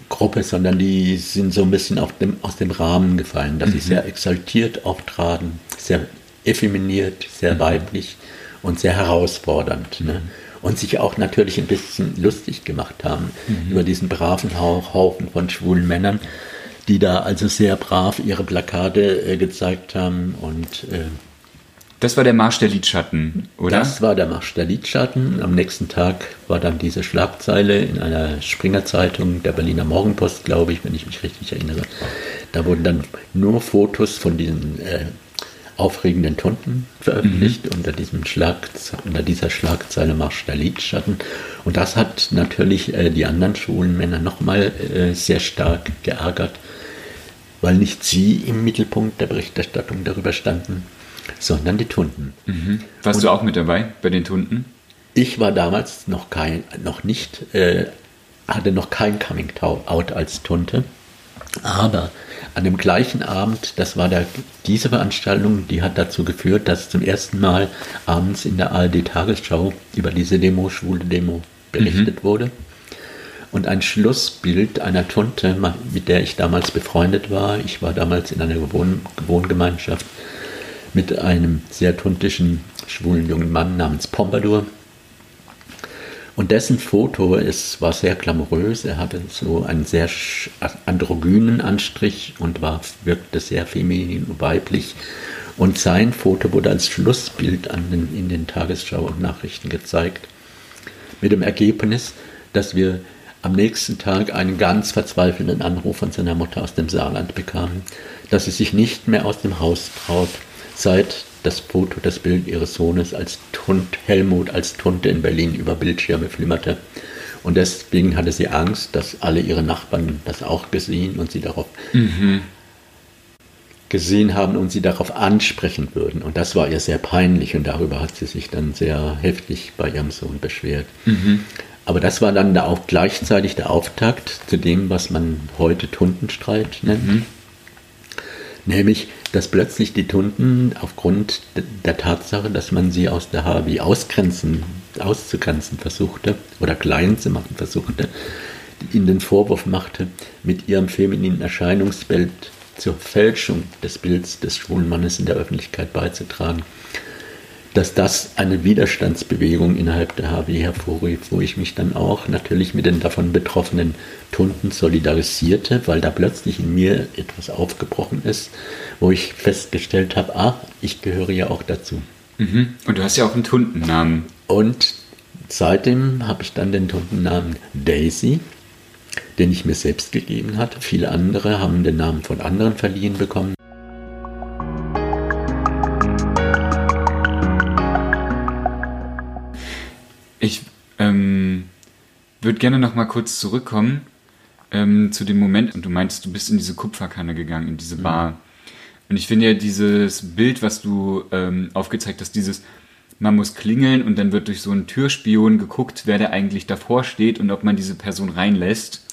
A: Gruppe, sondern die sind so ein bisschen dem, aus dem Rahmen gefallen, dass mhm. sie sehr exaltiert auftraten, sehr effeminiert, sehr mhm. weiblich und sehr herausfordernd. Ne? Mhm. Und sich auch natürlich ein bisschen lustig gemacht haben mhm. über diesen braven Haufen von schwulen Männern, die da also sehr brav ihre Plakate äh, gezeigt haben und äh,
B: das war der Marsch der Lidschatten, oder?
A: Das war der Marsch der Lidschatten. Am nächsten Tag war dann diese Schlagzeile in einer Springer-Zeitung, der Berliner Morgenpost, glaube ich, wenn ich mich richtig erinnere. Da wurden dann nur Fotos von diesen äh, aufregenden Tunden veröffentlicht mhm. unter, diesem Schlag, unter dieser Schlagzeile Marsch der Lidschatten. Und das hat natürlich äh, die anderen schwulen Männer nochmal äh, sehr stark geärgert, weil nicht sie im Mittelpunkt der Berichterstattung darüber standen, sondern die Tunden.
B: Mhm. Warst Und du auch mit dabei bei den Tunden?
A: Ich war damals noch kein, noch nicht, äh, hatte noch kein Coming Out als Tunte, aber an dem gleichen Abend, das war der, diese Veranstaltung, die hat dazu geführt, dass zum ersten Mal abends in der ARD Tagesschau über diese Demo, schwule Demo, berichtet mhm. wurde. Und ein Schlussbild einer Tunte, mit der ich damals befreundet war, ich war damals in einer Wohn Wohngemeinschaft mit einem sehr tuntischen, schwulen jungen Mann namens Pompadour. Und dessen Foto ist, war sehr glamourös. Er hatte so einen sehr androgynen Anstrich und war, wirkte sehr feminin und weiblich. Und sein Foto wurde als Schlussbild den, in den Tagesschau und Nachrichten gezeigt. Mit dem Ergebnis, dass wir am nächsten Tag einen ganz verzweifelnden Anruf von seiner Mutter aus dem Saarland bekamen, dass sie sich nicht mehr aus dem Haus traut, seit das Foto, das Bild ihres Sohnes als Tund, Helmut als Tunte in Berlin über Bildschirme flimmerte. Und deswegen hatte sie Angst, dass alle ihre Nachbarn das auch gesehen und sie darauf mhm. gesehen haben und sie darauf ansprechen würden. Und das war ihr sehr peinlich und darüber hat sie sich dann sehr heftig bei ihrem Sohn beschwert. Mhm. Aber das war dann auch gleichzeitig der Auftakt zu dem, was man heute Tundenstreit nennt. Mhm. Nämlich, dass plötzlich die Tunden aufgrund der Tatsache, dass man sie aus der HW ausgrenzen, auszugrenzen versuchte oder klein zu machen versuchte, ihnen den Vorwurf machte, mit ihrem femininen Erscheinungsbild zur Fälschung des Bilds des schwulen Mannes in der Öffentlichkeit beizutragen dass das eine Widerstandsbewegung innerhalb der HW hervorrief, wo ich mich dann auch natürlich mit den davon betroffenen Tunden solidarisierte, weil da plötzlich in mir etwas aufgebrochen ist, wo ich festgestellt habe, ah, ich gehöre ja auch dazu.
B: Mhm. Und du hast ja auch einen Tundennamen.
A: Und seitdem habe ich dann den toten Namen Daisy, den ich mir selbst gegeben hatte. Viele andere haben den Namen von anderen verliehen bekommen.
B: Würde gerne noch mal kurz zurückkommen ähm, zu dem Moment. Und du meintest, du bist in diese Kupferkanne gegangen, in diese Bar. Mhm. Und ich finde ja dieses Bild, was du ähm, aufgezeigt hast, dieses man muss klingeln und dann wird durch so einen Türspion geguckt, wer da eigentlich davor steht und ob man diese Person reinlässt.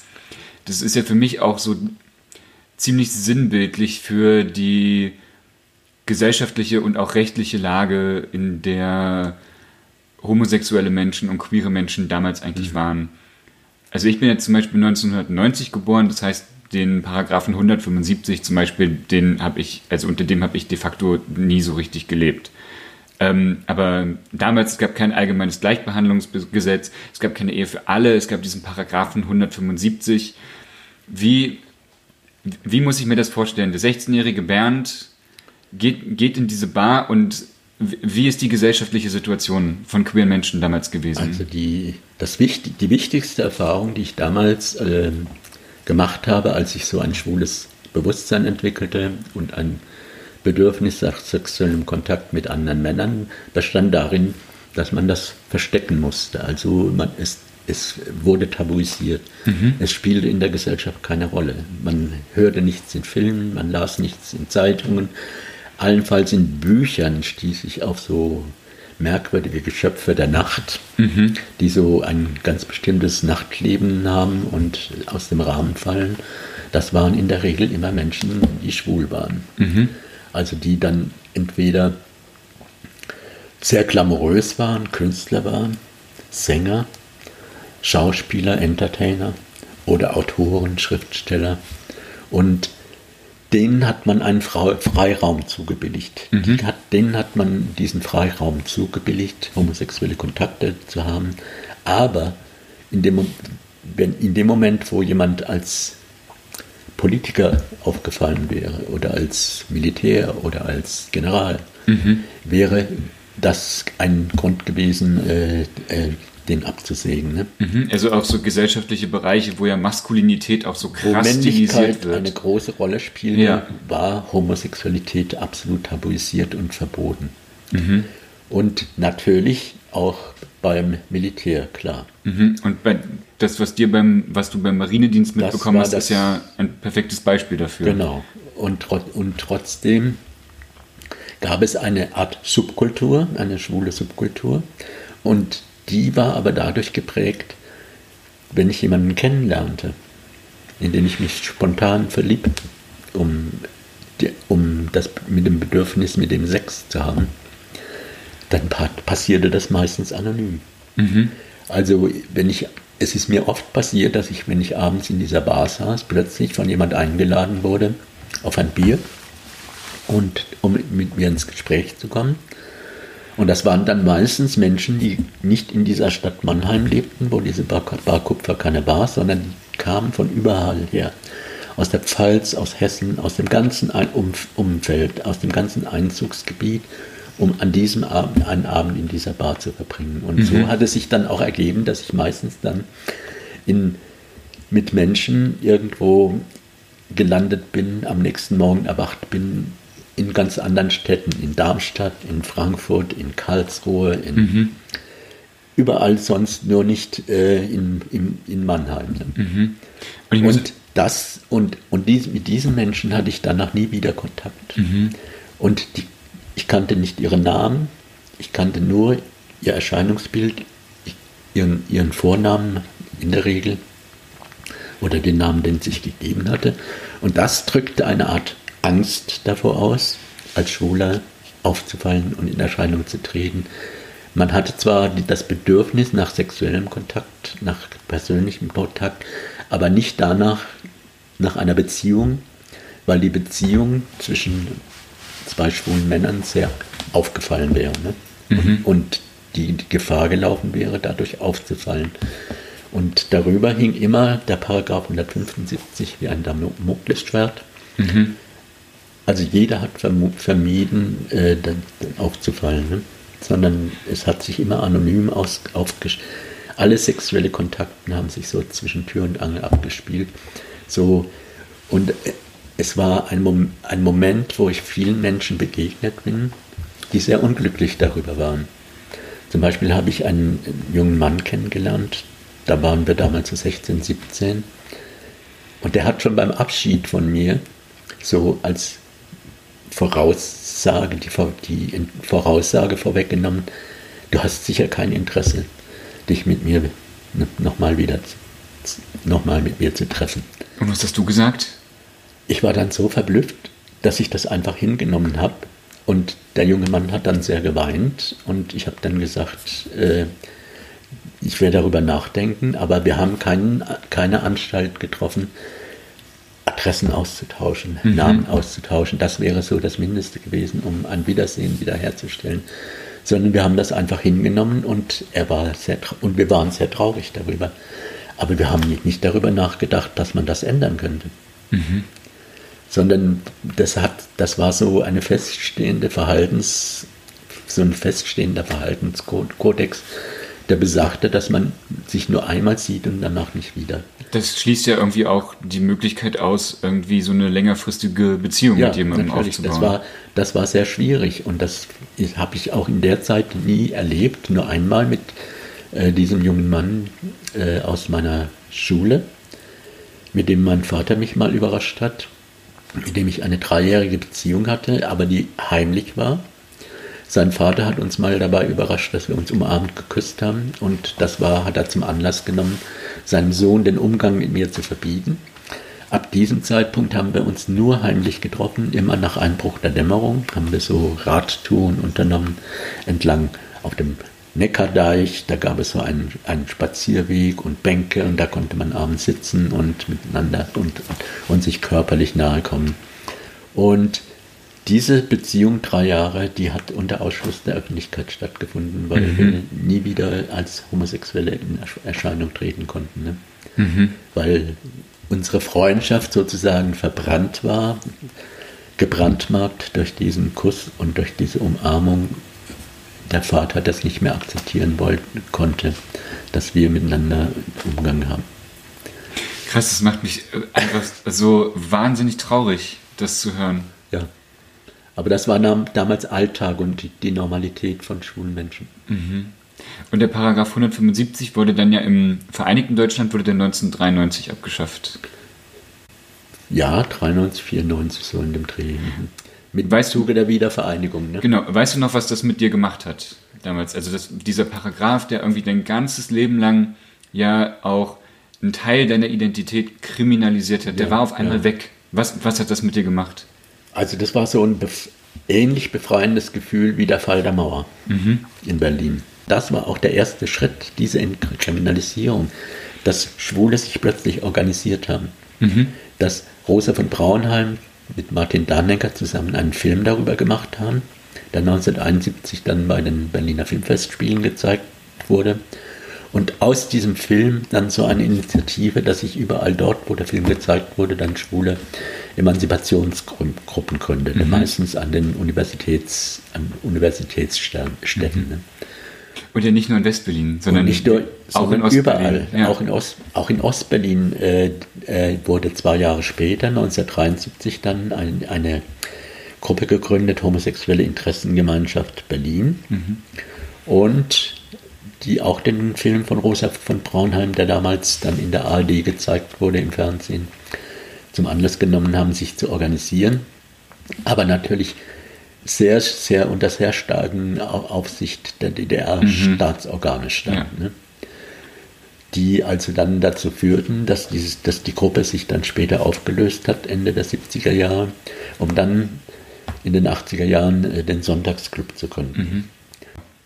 B: Das ist ja für mich auch so ziemlich sinnbildlich für die gesellschaftliche und auch rechtliche Lage, in der homosexuelle Menschen und queere Menschen damals eigentlich mhm. waren. Also ich bin jetzt zum Beispiel 1990 geboren, das heißt, den Paragraphen 175 zum Beispiel, den habe ich, also unter dem habe ich de facto nie so richtig gelebt. Ähm, aber damals, es gab kein allgemeines Gleichbehandlungsgesetz, es gab keine Ehe für alle, es gab diesen Paragraphen 175. Wie, wie muss ich mir das vorstellen? Der 16-jährige Bernd geht, geht in diese Bar und wie ist die gesellschaftliche Situation von queeren Menschen damals gewesen?
A: Also die, das wichtig, die wichtigste Erfahrung, die ich damals äh, gemacht habe, als ich so ein schwules Bewusstsein entwickelte und ein Bedürfnis nach sexuellem Kontakt mit anderen Männern, bestand darin, dass man das verstecken musste. Also man, es, es wurde tabuisiert. Mhm. Es spielte in der Gesellschaft keine Rolle. Man hörte nichts in Filmen, man las nichts in Zeitungen allenfalls in Büchern stieß ich auf so merkwürdige Geschöpfe der Nacht, mhm. die so ein ganz bestimmtes Nachtleben haben und aus dem Rahmen fallen. Das waren in der Regel immer Menschen, die schwul waren. Mhm. Also die dann entweder sehr glamourös waren, Künstler waren, Sänger, Schauspieler, Entertainer oder Autoren, Schriftsteller. Und denen hat man einen Freiraum zugebilligt. Mhm. Hat, denen hat man diesen Freiraum zugebilligt, homosexuelle Kontakte zu haben. Aber in dem, wenn, in dem Moment, wo jemand als Politiker aufgefallen wäre oder als Militär oder als General, mhm. wäre das ein Grund gewesen, äh, äh, den abzusägen. Ne?
B: Mhm, also auch so gesellschaftliche Bereiche, wo ja Maskulinität auch so krass stilisiert wird.
A: eine große Rolle spielte, ja. war Homosexualität absolut tabuisiert und verboten. Mhm. Und natürlich auch beim Militär, klar.
B: Mhm. Und bei, das, was dir beim, was du beim Marinedienst mitbekommen hast, ist ja ein perfektes Beispiel dafür.
A: Genau. Und, und trotzdem gab es eine Art Subkultur, eine schwule Subkultur. Und die war aber dadurch geprägt, wenn ich jemanden kennenlernte, in den ich mich spontan verliebte, um, um das mit dem Bedürfnis, mit dem Sex zu haben, dann passierte das meistens anonym. Mhm. Also wenn ich, es ist mir oft passiert, dass ich, wenn ich abends in dieser Bar saß, plötzlich von jemand eingeladen wurde auf ein Bier und um mit mir ins Gespräch zu kommen. Und das waren dann meistens Menschen, die nicht in dieser Stadt Mannheim lebten, wo diese Bar, Bar Kupferkanne war, sondern die kamen von überall her. Aus der Pfalz, aus Hessen, aus dem ganzen Umfeld, aus dem ganzen Einzugsgebiet, um an diesem Abend einen Abend in dieser Bar zu verbringen. Und mhm. so hat es sich dann auch ergeben, dass ich meistens dann in, mit Menschen irgendwo gelandet bin, am nächsten Morgen erwacht bin, in ganz anderen Städten, in Darmstadt, in Frankfurt, in Karlsruhe, in mhm. überall sonst, nur nicht äh, in, in, in Mannheim. Mhm. Und, und, das und, und dies, mit diesen Menschen hatte ich danach nie wieder Kontakt. Mhm. Und die, ich kannte nicht ihren Namen, ich kannte nur ihr Erscheinungsbild, ihren, ihren Vornamen in der Regel oder den Namen, den sie sich gegeben hatte. Und das drückte eine Art Angst davor aus, als Schwuler aufzufallen und in Erscheinung zu treten. Man hatte zwar das Bedürfnis nach sexuellem Kontakt, nach persönlichem Kontakt, aber nicht danach, nach einer Beziehung, weil die Beziehung zwischen zwei schwulen Männern sehr aufgefallen wäre. Ne? Mhm. Und die Gefahr gelaufen wäre, dadurch aufzufallen. Und darüber hing immer der Paragraph 175 wie ein Damoklesschwert. Mhm. Also jeder hat vermieden, äh, dann aufzufallen. Ne? sondern es hat sich immer anonym aus, aufgestellt. Alle sexuelle Kontakte haben sich so zwischen Tür und Angel abgespielt. So, und es war ein, Mom ein Moment, wo ich vielen Menschen begegnet bin, die sehr unglücklich darüber waren. Zum Beispiel habe ich einen jungen Mann kennengelernt, da waren wir damals so 16, 17. Und der hat schon beim Abschied von mir so als Voraussage, die, die Voraussage vorweggenommen, du hast sicher kein Interesse, dich mit mir nochmal wieder nochmal mit mir zu treffen.
B: Und was hast du gesagt?
A: Ich war dann so verblüfft, dass ich das einfach hingenommen habe. Und der junge Mann hat dann sehr geweint und ich habe dann gesagt, äh, ich werde darüber nachdenken, aber wir haben keinen, keine Anstalt getroffen, Adressen auszutauschen, mhm. Namen auszutauschen. Das wäre so das Mindeste gewesen, um ein Wiedersehen wiederherzustellen. Sondern wir haben das einfach hingenommen und er war sehr und wir waren sehr traurig darüber. Aber wir haben nicht darüber nachgedacht, dass man das ändern könnte. Mhm. Sondern das hat, das war so eine feststehende Verhaltens, so ein feststehender Verhaltenskodex, der besagte, dass man sich nur einmal sieht und danach nicht wieder.
B: Das schließt ja irgendwie auch die Möglichkeit aus, irgendwie so eine längerfristige Beziehung
A: ja, mit jemandem natürlich. aufzubauen. Das war, das war sehr schwierig und das habe ich auch in der Zeit nie erlebt. Nur einmal mit äh, diesem jungen Mann äh, aus meiner Schule, mit dem mein Vater mich mal überrascht hat, mit dem ich eine dreijährige Beziehung hatte, aber die heimlich war. Sein Vater hat uns mal dabei überrascht, dass wir uns umarmt geküsst haben und das war, hat er zum Anlass genommen, seinem Sohn den Umgang mit mir zu verbieten. Ab diesem Zeitpunkt haben wir uns nur heimlich getroffen, immer nach Einbruch der Dämmerung, haben wir so Radtouren unternommen entlang auf dem Neckardeich, da gab es so einen, einen Spazierweg und Bänke und da konnte man abends sitzen und miteinander und, und, sich körperlich nahe kommen. Und diese Beziehung drei Jahre, die hat unter Ausschluss der Öffentlichkeit stattgefunden, weil mhm. wir nie wieder als Homosexuelle in Erscheinung treten konnten. Ne? Mhm. Weil unsere Freundschaft sozusagen verbrannt war, gebrandmarkt durch diesen Kuss und durch diese Umarmung. Der Vater das nicht mehr akzeptieren wollte, konnte, dass wir miteinander Umgang haben.
B: Krass, das macht mich einfach so wahnsinnig traurig, das zu hören.
A: Ja. Aber das war damals Alltag und die Normalität von schwulen Menschen. Mhm.
B: Und der Paragraph 175 wurde dann ja im Vereinigten Deutschland wurde der 1993 abgeschafft.
A: Ja, 93, 94 so in dem Dreh. Mhm. Mit weißt Zuge der Wiedervereinigung.
B: Ne? Genau. Weißt du noch, was das mit dir gemacht hat damals? Also das, dieser Paragraph, der irgendwie dein ganzes Leben lang ja auch einen Teil deiner Identität kriminalisiert hat, der war auf einmal ja. weg. Was, was hat das mit dir gemacht?
A: Also das war so ein bef ähnlich befreiendes Gefühl wie der Fall der Mauer mhm. in Berlin. Das war auch der erste Schritt, diese Entkriminalisierung, dass Schwule sich plötzlich organisiert haben. Mhm. Dass Rosa von Braunheim mit Martin Dannecker zusammen einen Film darüber gemacht haben, der 1971 dann bei den Berliner Filmfestspielen gezeigt wurde. Und aus diesem Film dann so eine Initiative, dass sich überall dort, wo der Film gezeigt wurde, dann Schwule Emanzipationsgruppen gründete, mhm. meistens an den Universitäts, an Universitätsstädten. Mhm. Ne?
B: Und ja nicht nur in Westberlin, sondern
A: nicht nur, auch in Ostberlin. Überall. Ja. Auch in, Ost, auch in Ostberlin äh, äh, wurde zwei Jahre später, 1973, dann ein, eine Gruppe gegründet, Homosexuelle Interessengemeinschaft Berlin. Mhm. Und die auch den Film von Rosa von Braunheim, der damals dann in der ARD gezeigt wurde im Fernsehen, zum Anlass genommen haben, sich zu organisieren. Aber natürlich sehr, sehr unter sehr starken Aufsicht der DDR-Staatsorgane mhm. stand. Ja. Ne? Die also dann dazu führten, dass, dieses, dass die Gruppe sich dann später aufgelöst hat, Ende der 70er Jahre, um dann in den 80er Jahren äh, den Sonntagsclub zu gründen. Mhm.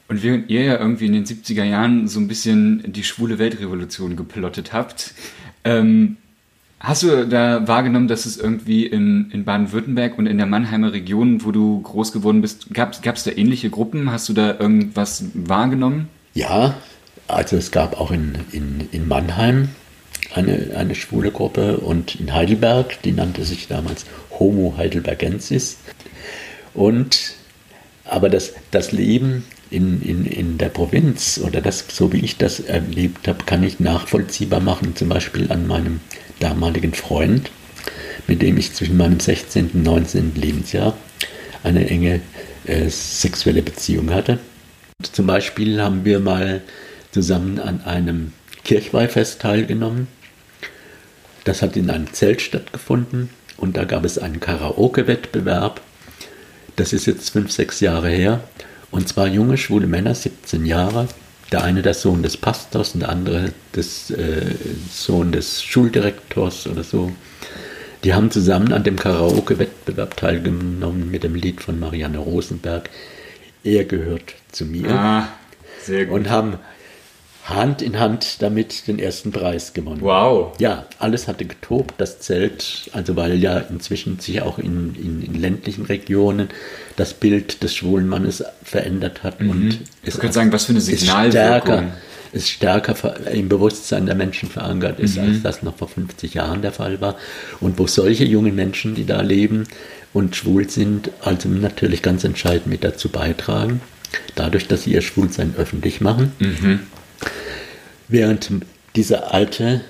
B: Und während ihr ja irgendwie in den 70er Jahren so ein bisschen die schwule Weltrevolution geplottet habt, ähm, Hast du da wahrgenommen, dass es irgendwie in, in Baden-Württemberg und in der Mannheimer Region, wo du groß geworden bist, gab es da ähnliche Gruppen? Hast du da irgendwas wahrgenommen?
A: Ja, also es gab auch in, in, in Mannheim eine, eine schwule Gruppe und in Heidelberg, die nannte sich damals Homo Heidelbergensis. Und aber das, das Leben in, in, in der Provinz oder das, so wie ich das erlebt habe, kann ich nachvollziehbar machen, zum Beispiel an meinem damaligen Freund, mit dem ich zwischen meinem 16. und 19. Lebensjahr eine enge äh, sexuelle Beziehung hatte. Zum Beispiel haben wir mal zusammen an einem Kirchweihfest teilgenommen. Das hat in einem Zelt stattgefunden und da gab es einen Karaoke-Wettbewerb. Das ist jetzt fünf, sechs Jahre her. Und zwar junge, schwule Männer, 17 Jahre. Der eine der Sohn des Pastors und der andere des äh, Sohn des Schuldirektors oder so. Die haben zusammen an dem Karaoke-Wettbewerb teilgenommen mit dem Lied von Marianne Rosenberg. Er gehört zu mir.
B: Ah, sehr gut.
A: Und haben Hand in Hand damit den ersten Preis gewonnen.
B: Wow.
A: Ja, alles hatte getobt, das Zelt, also weil ja inzwischen sich auch in, in, in ländlichen Regionen das Bild des schwulen Mannes verändert hat.
B: Mhm.
A: Und
B: ich könnte sagen, was für eine Signalwirkung.
A: Stärker, ist stärker im Bewusstsein der Menschen verankert ist, mhm. als das noch vor 50 Jahren der Fall war. Und wo solche jungen Menschen, die da leben und schwul sind, also natürlich ganz entscheidend mit dazu beitragen, dadurch, dass sie ihr Schwulsein öffentlich machen.
B: Mhm.
A: Während dieser alte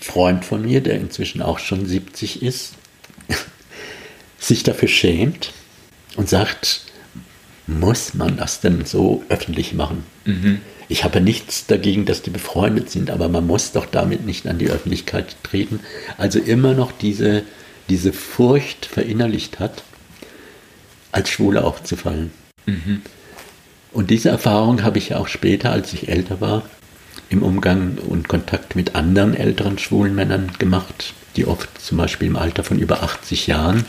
A: Freund von mir, der inzwischen auch schon 70 ist, [LAUGHS] sich dafür schämt und sagt, muss man das denn so öffentlich machen?
B: Mhm.
A: Ich habe nichts dagegen, dass die befreundet sind, aber man muss doch damit nicht an die Öffentlichkeit treten. Also immer noch diese, diese Furcht verinnerlicht hat, als Schwule aufzufallen.
B: Mhm.
A: Und diese Erfahrung habe ich auch später, als ich älter war, im Umgang und Kontakt mit anderen älteren schwulen Männern gemacht, die oft zum Beispiel im Alter von über 80 Jahren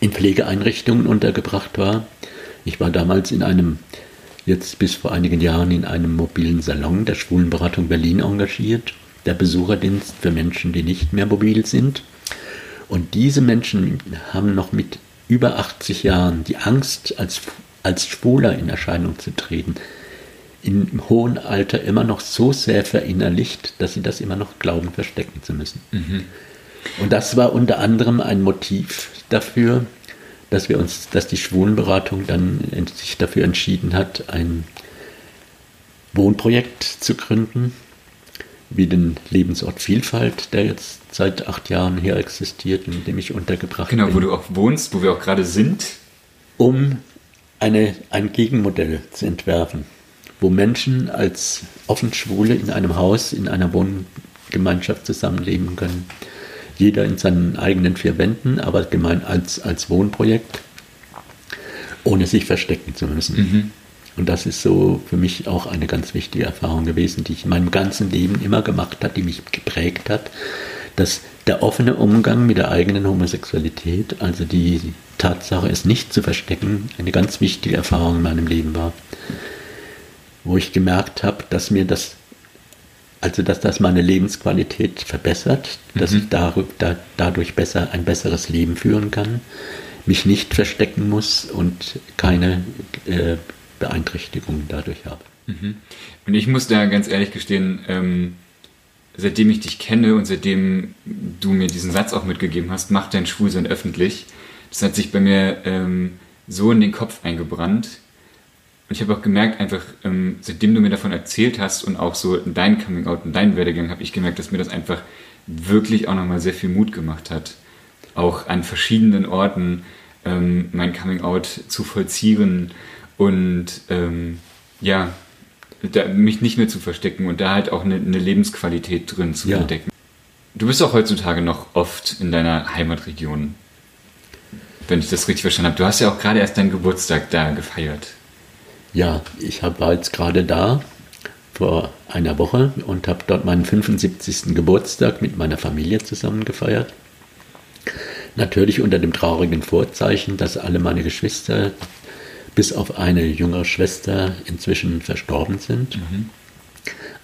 A: in Pflegeeinrichtungen untergebracht war. Ich war damals in einem, jetzt bis vor einigen Jahren in einem mobilen Salon der Schwulenberatung Berlin engagiert, der Besucherdienst für Menschen, die nicht mehr mobil sind. Und diese Menschen haben noch mit über 80 Jahren die Angst, als, als Schwuler in Erscheinung zu treten, im hohen Alter immer noch so sehr verinnerlicht, dass sie das immer noch glauben, verstecken zu müssen.
B: Mhm.
A: Und das war unter anderem ein Motiv dafür, dass wir uns, dass die Schwulenberatung dann sich dafür entschieden hat, ein Wohnprojekt zu gründen, wie den Lebensort Vielfalt, der jetzt seit acht Jahren hier existiert, in dem ich untergebracht
B: genau,
A: bin.
B: Genau, wo du auch wohnst, wo wir auch gerade sind.
A: Um eine, ein Gegenmodell zu entwerfen wo Menschen als offen Schwule in einem Haus, in einer Wohngemeinschaft zusammenleben können. Jeder in seinen eigenen vier Wänden, aber gemein als, als Wohnprojekt, ohne sich verstecken zu müssen.
B: Mhm.
A: Und das ist so für mich auch eine ganz wichtige Erfahrung gewesen, die ich in meinem ganzen Leben immer gemacht hat, die mich geprägt hat, dass der offene Umgang mit der eigenen Homosexualität, also die Tatsache, es nicht zu verstecken, eine ganz wichtige Erfahrung in meinem Leben war wo ich gemerkt habe, dass mir das, also dass das meine Lebensqualität verbessert, mhm. dass ich dadurch besser ein besseres Leben führen kann, mich nicht verstecken muss und keine äh, Beeinträchtigungen dadurch habe.
B: Mhm. Und ich muss da ganz ehrlich gestehen, ähm, seitdem ich dich kenne und seitdem du mir diesen Satz auch mitgegeben hast, mach dein Schwulsein öffentlich, das hat sich bei mir ähm, so in den Kopf eingebrannt und ich habe auch gemerkt, einfach, ähm, seitdem du mir davon erzählt hast und auch so dein Coming Out und deinen Werdegang, habe ich gemerkt, dass mir das einfach wirklich auch nochmal sehr viel Mut gemacht hat. Auch an verschiedenen Orten ähm, mein Coming Out zu vollziehen und ähm, ja, da, mich nicht mehr zu verstecken und da halt auch eine, eine Lebensqualität drin zu ja. entdecken. Du bist auch heutzutage noch oft in deiner Heimatregion, wenn ich das richtig verstanden habe. Du hast ja auch gerade erst deinen Geburtstag da gefeiert.
A: Ja, ich war jetzt gerade da vor einer Woche und habe dort meinen 75. Geburtstag mit meiner Familie zusammen gefeiert. Natürlich unter dem traurigen Vorzeichen, dass alle meine Geschwister bis auf eine jüngere Schwester inzwischen verstorben sind.
B: Mhm.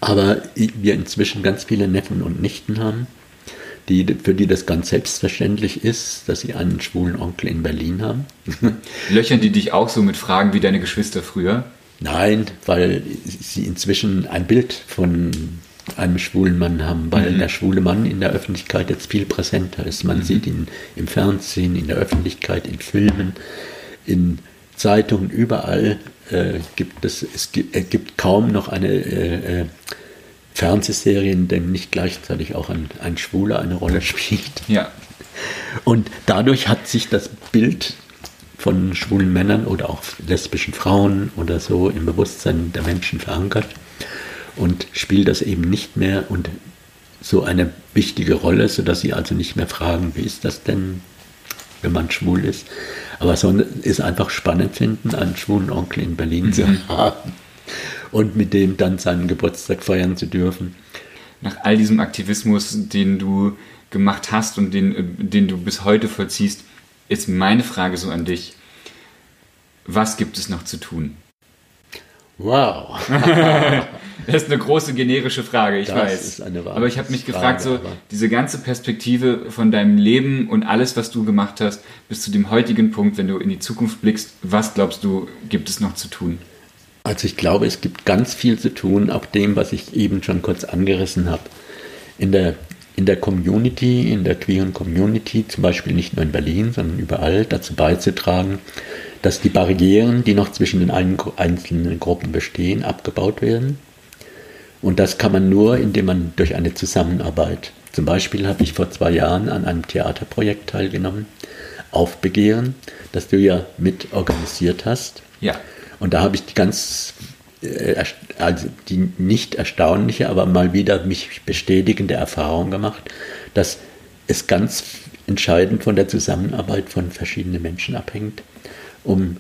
A: Aber wir inzwischen ganz viele Neffen und Nichten haben die, für die das ganz selbstverständlich ist, dass sie einen schwulen Onkel in Berlin haben. [LAUGHS]
B: Löchern die dich auch so mit Fragen wie deine Geschwister früher?
A: Nein, weil sie inzwischen ein Bild von einem schwulen Mann haben, weil mhm. der schwule Mann in der Öffentlichkeit jetzt viel präsenter ist. Man mhm. sieht ihn im Fernsehen, in der Öffentlichkeit, in Filmen, in Zeitungen, überall äh, gibt es, es gibt, äh, gibt, kaum noch eine äh, äh, Fernsehserie, in der nicht gleichzeitig auch ein, ein Schwuler eine Rolle [LAUGHS] spielt.
B: Ja.
A: Und dadurch hat sich das Bild von schwulen Männern oder auch lesbischen Frauen oder so im Bewusstsein der Menschen verankert und spielt das eben nicht mehr und so eine wichtige Rolle, sodass sie also nicht mehr fragen, wie ist das denn, wenn man schwul ist, aber so ist einfach spannend finden, einen schwulen Onkel in Berlin mhm. zu haben und mit dem dann seinen Geburtstag feiern zu dürfen.
B: Nach all diesem Aktivismus, den du gemacht hast und den, den du bis heute vollziehst, ist meine Frage so an dich. Was gibt es noch zu tun?
A: Wow. [LAUGHS]
B: das ist eine große generische Frage, ich das weiß. Ist eine aber ich habe mich gefragt, so diese ganze Perspektive von deinem Leben und alles, was du gemacht hast, bis zu dem heutigen Punkt, wenn du in die Zukunft blickst, was glaubst du, gibt es noch zu tun?
A: Also ich glaube, es gibt ganz viel zu tun, auch dem, was ich eben schon kurz angerissen habe. In der, in der Community, in der queeren Community, zum Beispiel nicht nur in Berlin, sondern überall dazu beizutragen, dass die Barrieren, die noch zwischen den einzelnen Gruppen bestehen, abgebaut werden. Und das kann man nur, indem man durch eine Zusammenarbeit. Zum Beispiel habe ich vor zwei Jahren an einem Theaterprojekt teilgenommen, Aufbegehren, das du ja mit organisiert hast.
B: Ja.
A: Und da habe ich die ganz, äh, also die nicht erstaunliche, aber mal wieder mich bestätigende Erfahrung gemacht, dass es ganz entscheidend von der Zusammenarbeit von verschiedenen Menschen abhängt, um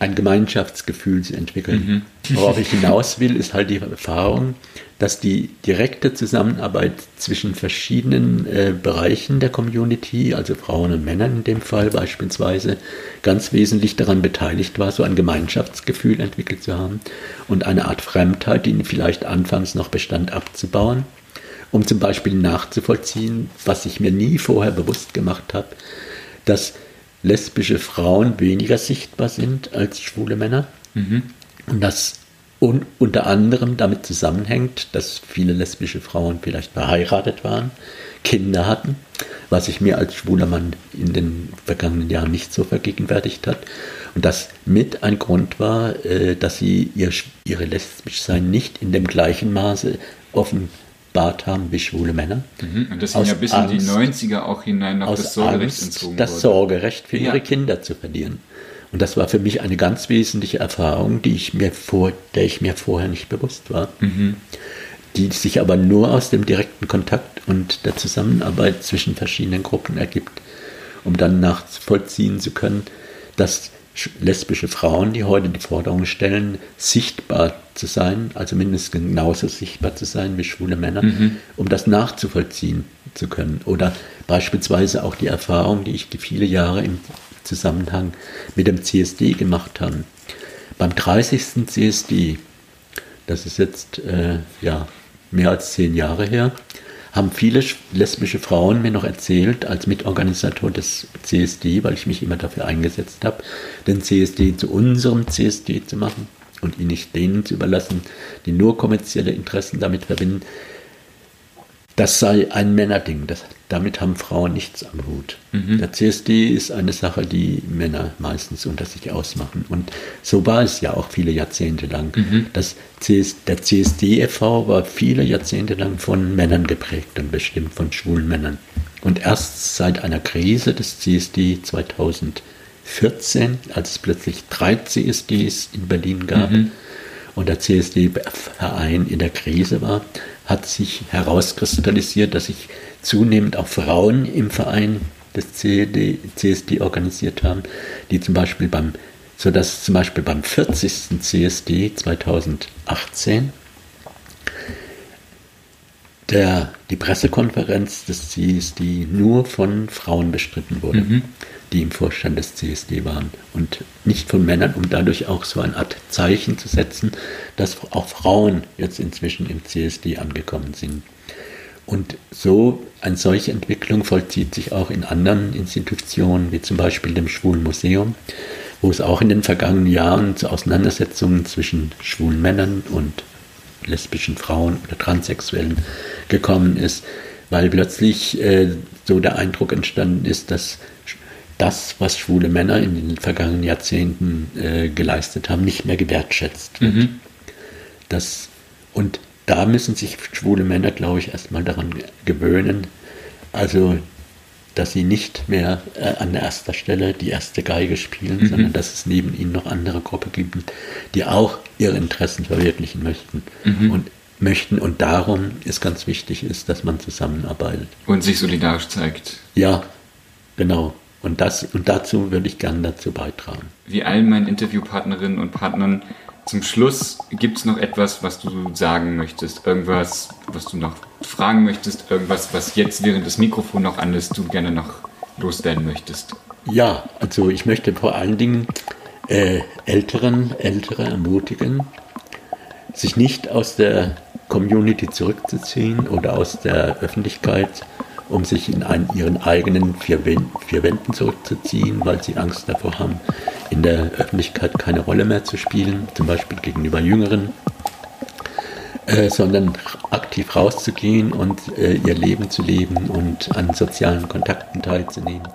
A: ein Gemeinschaftsgefühl zu entwickeln. Mhm. Worauf ich hinaus will, ist halt die Erfahrung, dass die direkte Zusammenarbeit zwischen verschiedenen äh, Bereichen der Community, also Frauen und Männern in dem Fall beispielsweise, ganz wesentlich daran beteiligt war, so ein Gemeinschaftsgefühl entwickelt zu haben und eine Art Fremdheit, die vielleicht anfangs noch bestand, abzubauen, um zum Beispiel nachzuvollziehen, was ich mir nie vorher bewusst gemacht habe, dass lesbische Frauen weniger sichtbar sind als schwule Männer. Mhm. Und das un unter anderem damit zusammenhängt, dass viele lesbische Frauen vielleicht verheiratet waren, Kinder hatten, was sich mir als schwuler Mann in den vergangenen Jahren nicht so vergegenwärtigt hat. Und das mit ein Grund war, äh, dass sie ihr, ihre Lesbischsein nicht in dem gleichen Maße offen Bart haben wie schwule Männer.
B: Mhm. Und das sind ja bis Angst, in die 90er auch hinein noch das Sorgerecht
A: Angst, entzogen Das wurde. Sorgerecht für ja. ihre Kinder zu verlieren. Und das war für mich eine ganz wesentliche Erfahrung, die ich mir vor, der ich mir vorher nicht bewusst war. Mhm. Die sich aber nur aus dem direkten Kontakt und der Zusammenarbeit zwischen verschiedenen Gruppen ergibt, um dann nachvollziehen zu können, dass lesbische Frauen, die heute die Forderung stellen, sichtbar zu sein, also mindestens genauso sichtbar zu sein wie schwule Männer, mhm. um das nachzuvollziehen zu können. Oder beispielsweise auch die Erfahrung, die ich viele Jahre im Zusammenhang mit dem CSD gemacht habe. Beim 30. CSD, das ist jetzt äh, ja, mehr als zehn Jahre her, haben viele lesbische Frauen mir noch erzählt, als Mitorganisator des CSD, weil ich mich immer dafür eingesetzt habe, den CSD zu unserem CSD zu machen und ihn nicht denen zu überlassen, die nur kommerzielle Interessen damit verbinden. Das sei ein Männerding. Das, damit haben Frauen nichts am Hut. Mhm. Der CSD ist eine Sache, die Männer meistens unter sich ausmachen. Und so war es ja auch viele Jahrzehnte lang. Mhm. Das CS, der CSD e.V. war viele Jahrzehnte lang von Männern geprägt und bestimmt von schwulen Männern. Und erst seit einer Krise des CSD 2014, als es plötzlich drei CSDs in Berlin gab, mhm und der CSD-Verein in der Krise war, hat sich herauskristallisiert, dass sich zunehmend auch Frauen im Verein des CD, CSD organisiert haben, die zum Beispiel beim, sodass zum Beispiel beim 40. CSD 2018 der, die Pressekonferenz des CSD nur von Frauen bestritten wurde. Mhm die im Vorstand des CSD waren und nicht von Männern, um dadurch auch so eine Art Zeichen zu setzen, dass auch Frauen jetzt inzwischen im CSD angekommen sind. Und so eine solche Entwicklung vollzieht sich auch in anderen Institutionen, wie zum Beispiel dem Schwulen Museum, wo es auch in den vergangenen Jahren zu Auseinandersetzungen zwischen schwulen Männern und lesbischen Frauen oder Transsexuellen gekommen ist, weil plötzlich äh, so der Eindruck entstanden ist, dass das, was schwule Männer in den vergangenen Jahrzehnten äh, geleistet haben, nicht mehr gewertschätzt wird. Mhm. Das, und da müssen sich schwule Männer, glaube ich, erstmal daran gewöhnen, also dass sie nicht mehr äh, an erster Stelle die erste Geige spielen, mhm. sondern dass es neben ihnen noch andere Gruppen gibt, die auch ihre Interessen verwirklichen möchten. Mhm. Und möchten und darum ist ganz wichtig ist, dass man zusammenarbeitet.
B: Und sich solidarisch zeigt.
A: Ja, genau. Und, das, und dazu würde ich gerne dazu beitragen.
B: Wie allen meinen Interviewpartnerinnen und Partnern, zum Schluss gibt es noch etwas, was du sagen möchtest, irgendwas, was du noch fragen möchtest, irgendwas, was jetzt während das Mikrofon noch an ist, du gerne noch loswerden möchtest.
A: Ja, also ich möchte vor allen Dingen äh, Älteren, Ältere ermutigen, sich nicht aus der Community zurückzuziehen oder aus der Öffentlichkeit um sich in einen, ihren eigenen vier, vier Wänden zurückzuziehen, weil sie Angst davor haben, in der Öffentlichkeit keine Rolle mehr zu spielen, zum Beispiel gegenüber Jüngeren, äh, sondern aktiv rauszugehen und äh, ihr Leben zu leben und an sozialen Kontakten teilzunehmen.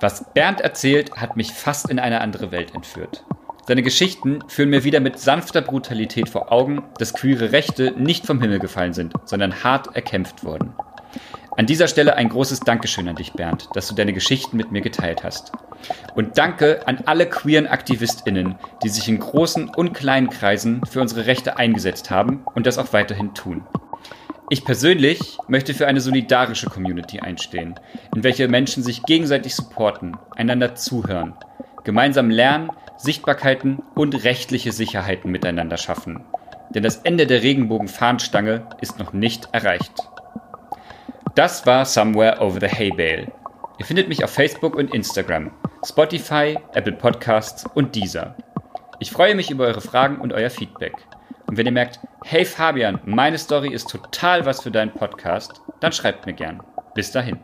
B: Was Bernd erzählt, hat mich fast in eine andere Welt entführt. Seine Geschichten führen mir wieder mit sanfter Brutalität vor Augen, dass queere Rechte nicht vom Himmel gefallen sind, sondern hart erkämpft wurden. An dieser Stelle ein großes Dankeschön an dich, Bernd, dass du deine Geschichten mit mir geteilt hast. Und danke an alle queeren AktivistInnen, die sich in großen und kleinen Kreisen für unsere Rechte eingesetzt haben und das auch weiterhin tun. Ich persönlich möchte für eine solidarische Community einstehen, in welcher Menschen sich gegenseitig supporten, einander zuhören, gemeinsam lernen, Sichtbarkeiten und rechtliche Sicherheiten miteinander schaffen. Denn das Ende der Regenbogen-Fahnenstange ist noch nicht erreicht. Das war Somewhere Over the Hay Bale. Ihr findet mich auf Facebook und Instagram, Spotify, Apple Podcasts und Deezer. Ich freue mich über eure Fragen und euer Feedback. Und wenn ihr merkt, hey Fabian, meine Story ist total was für deinen Podcast, dann schreibt mir gern. Bis dahin.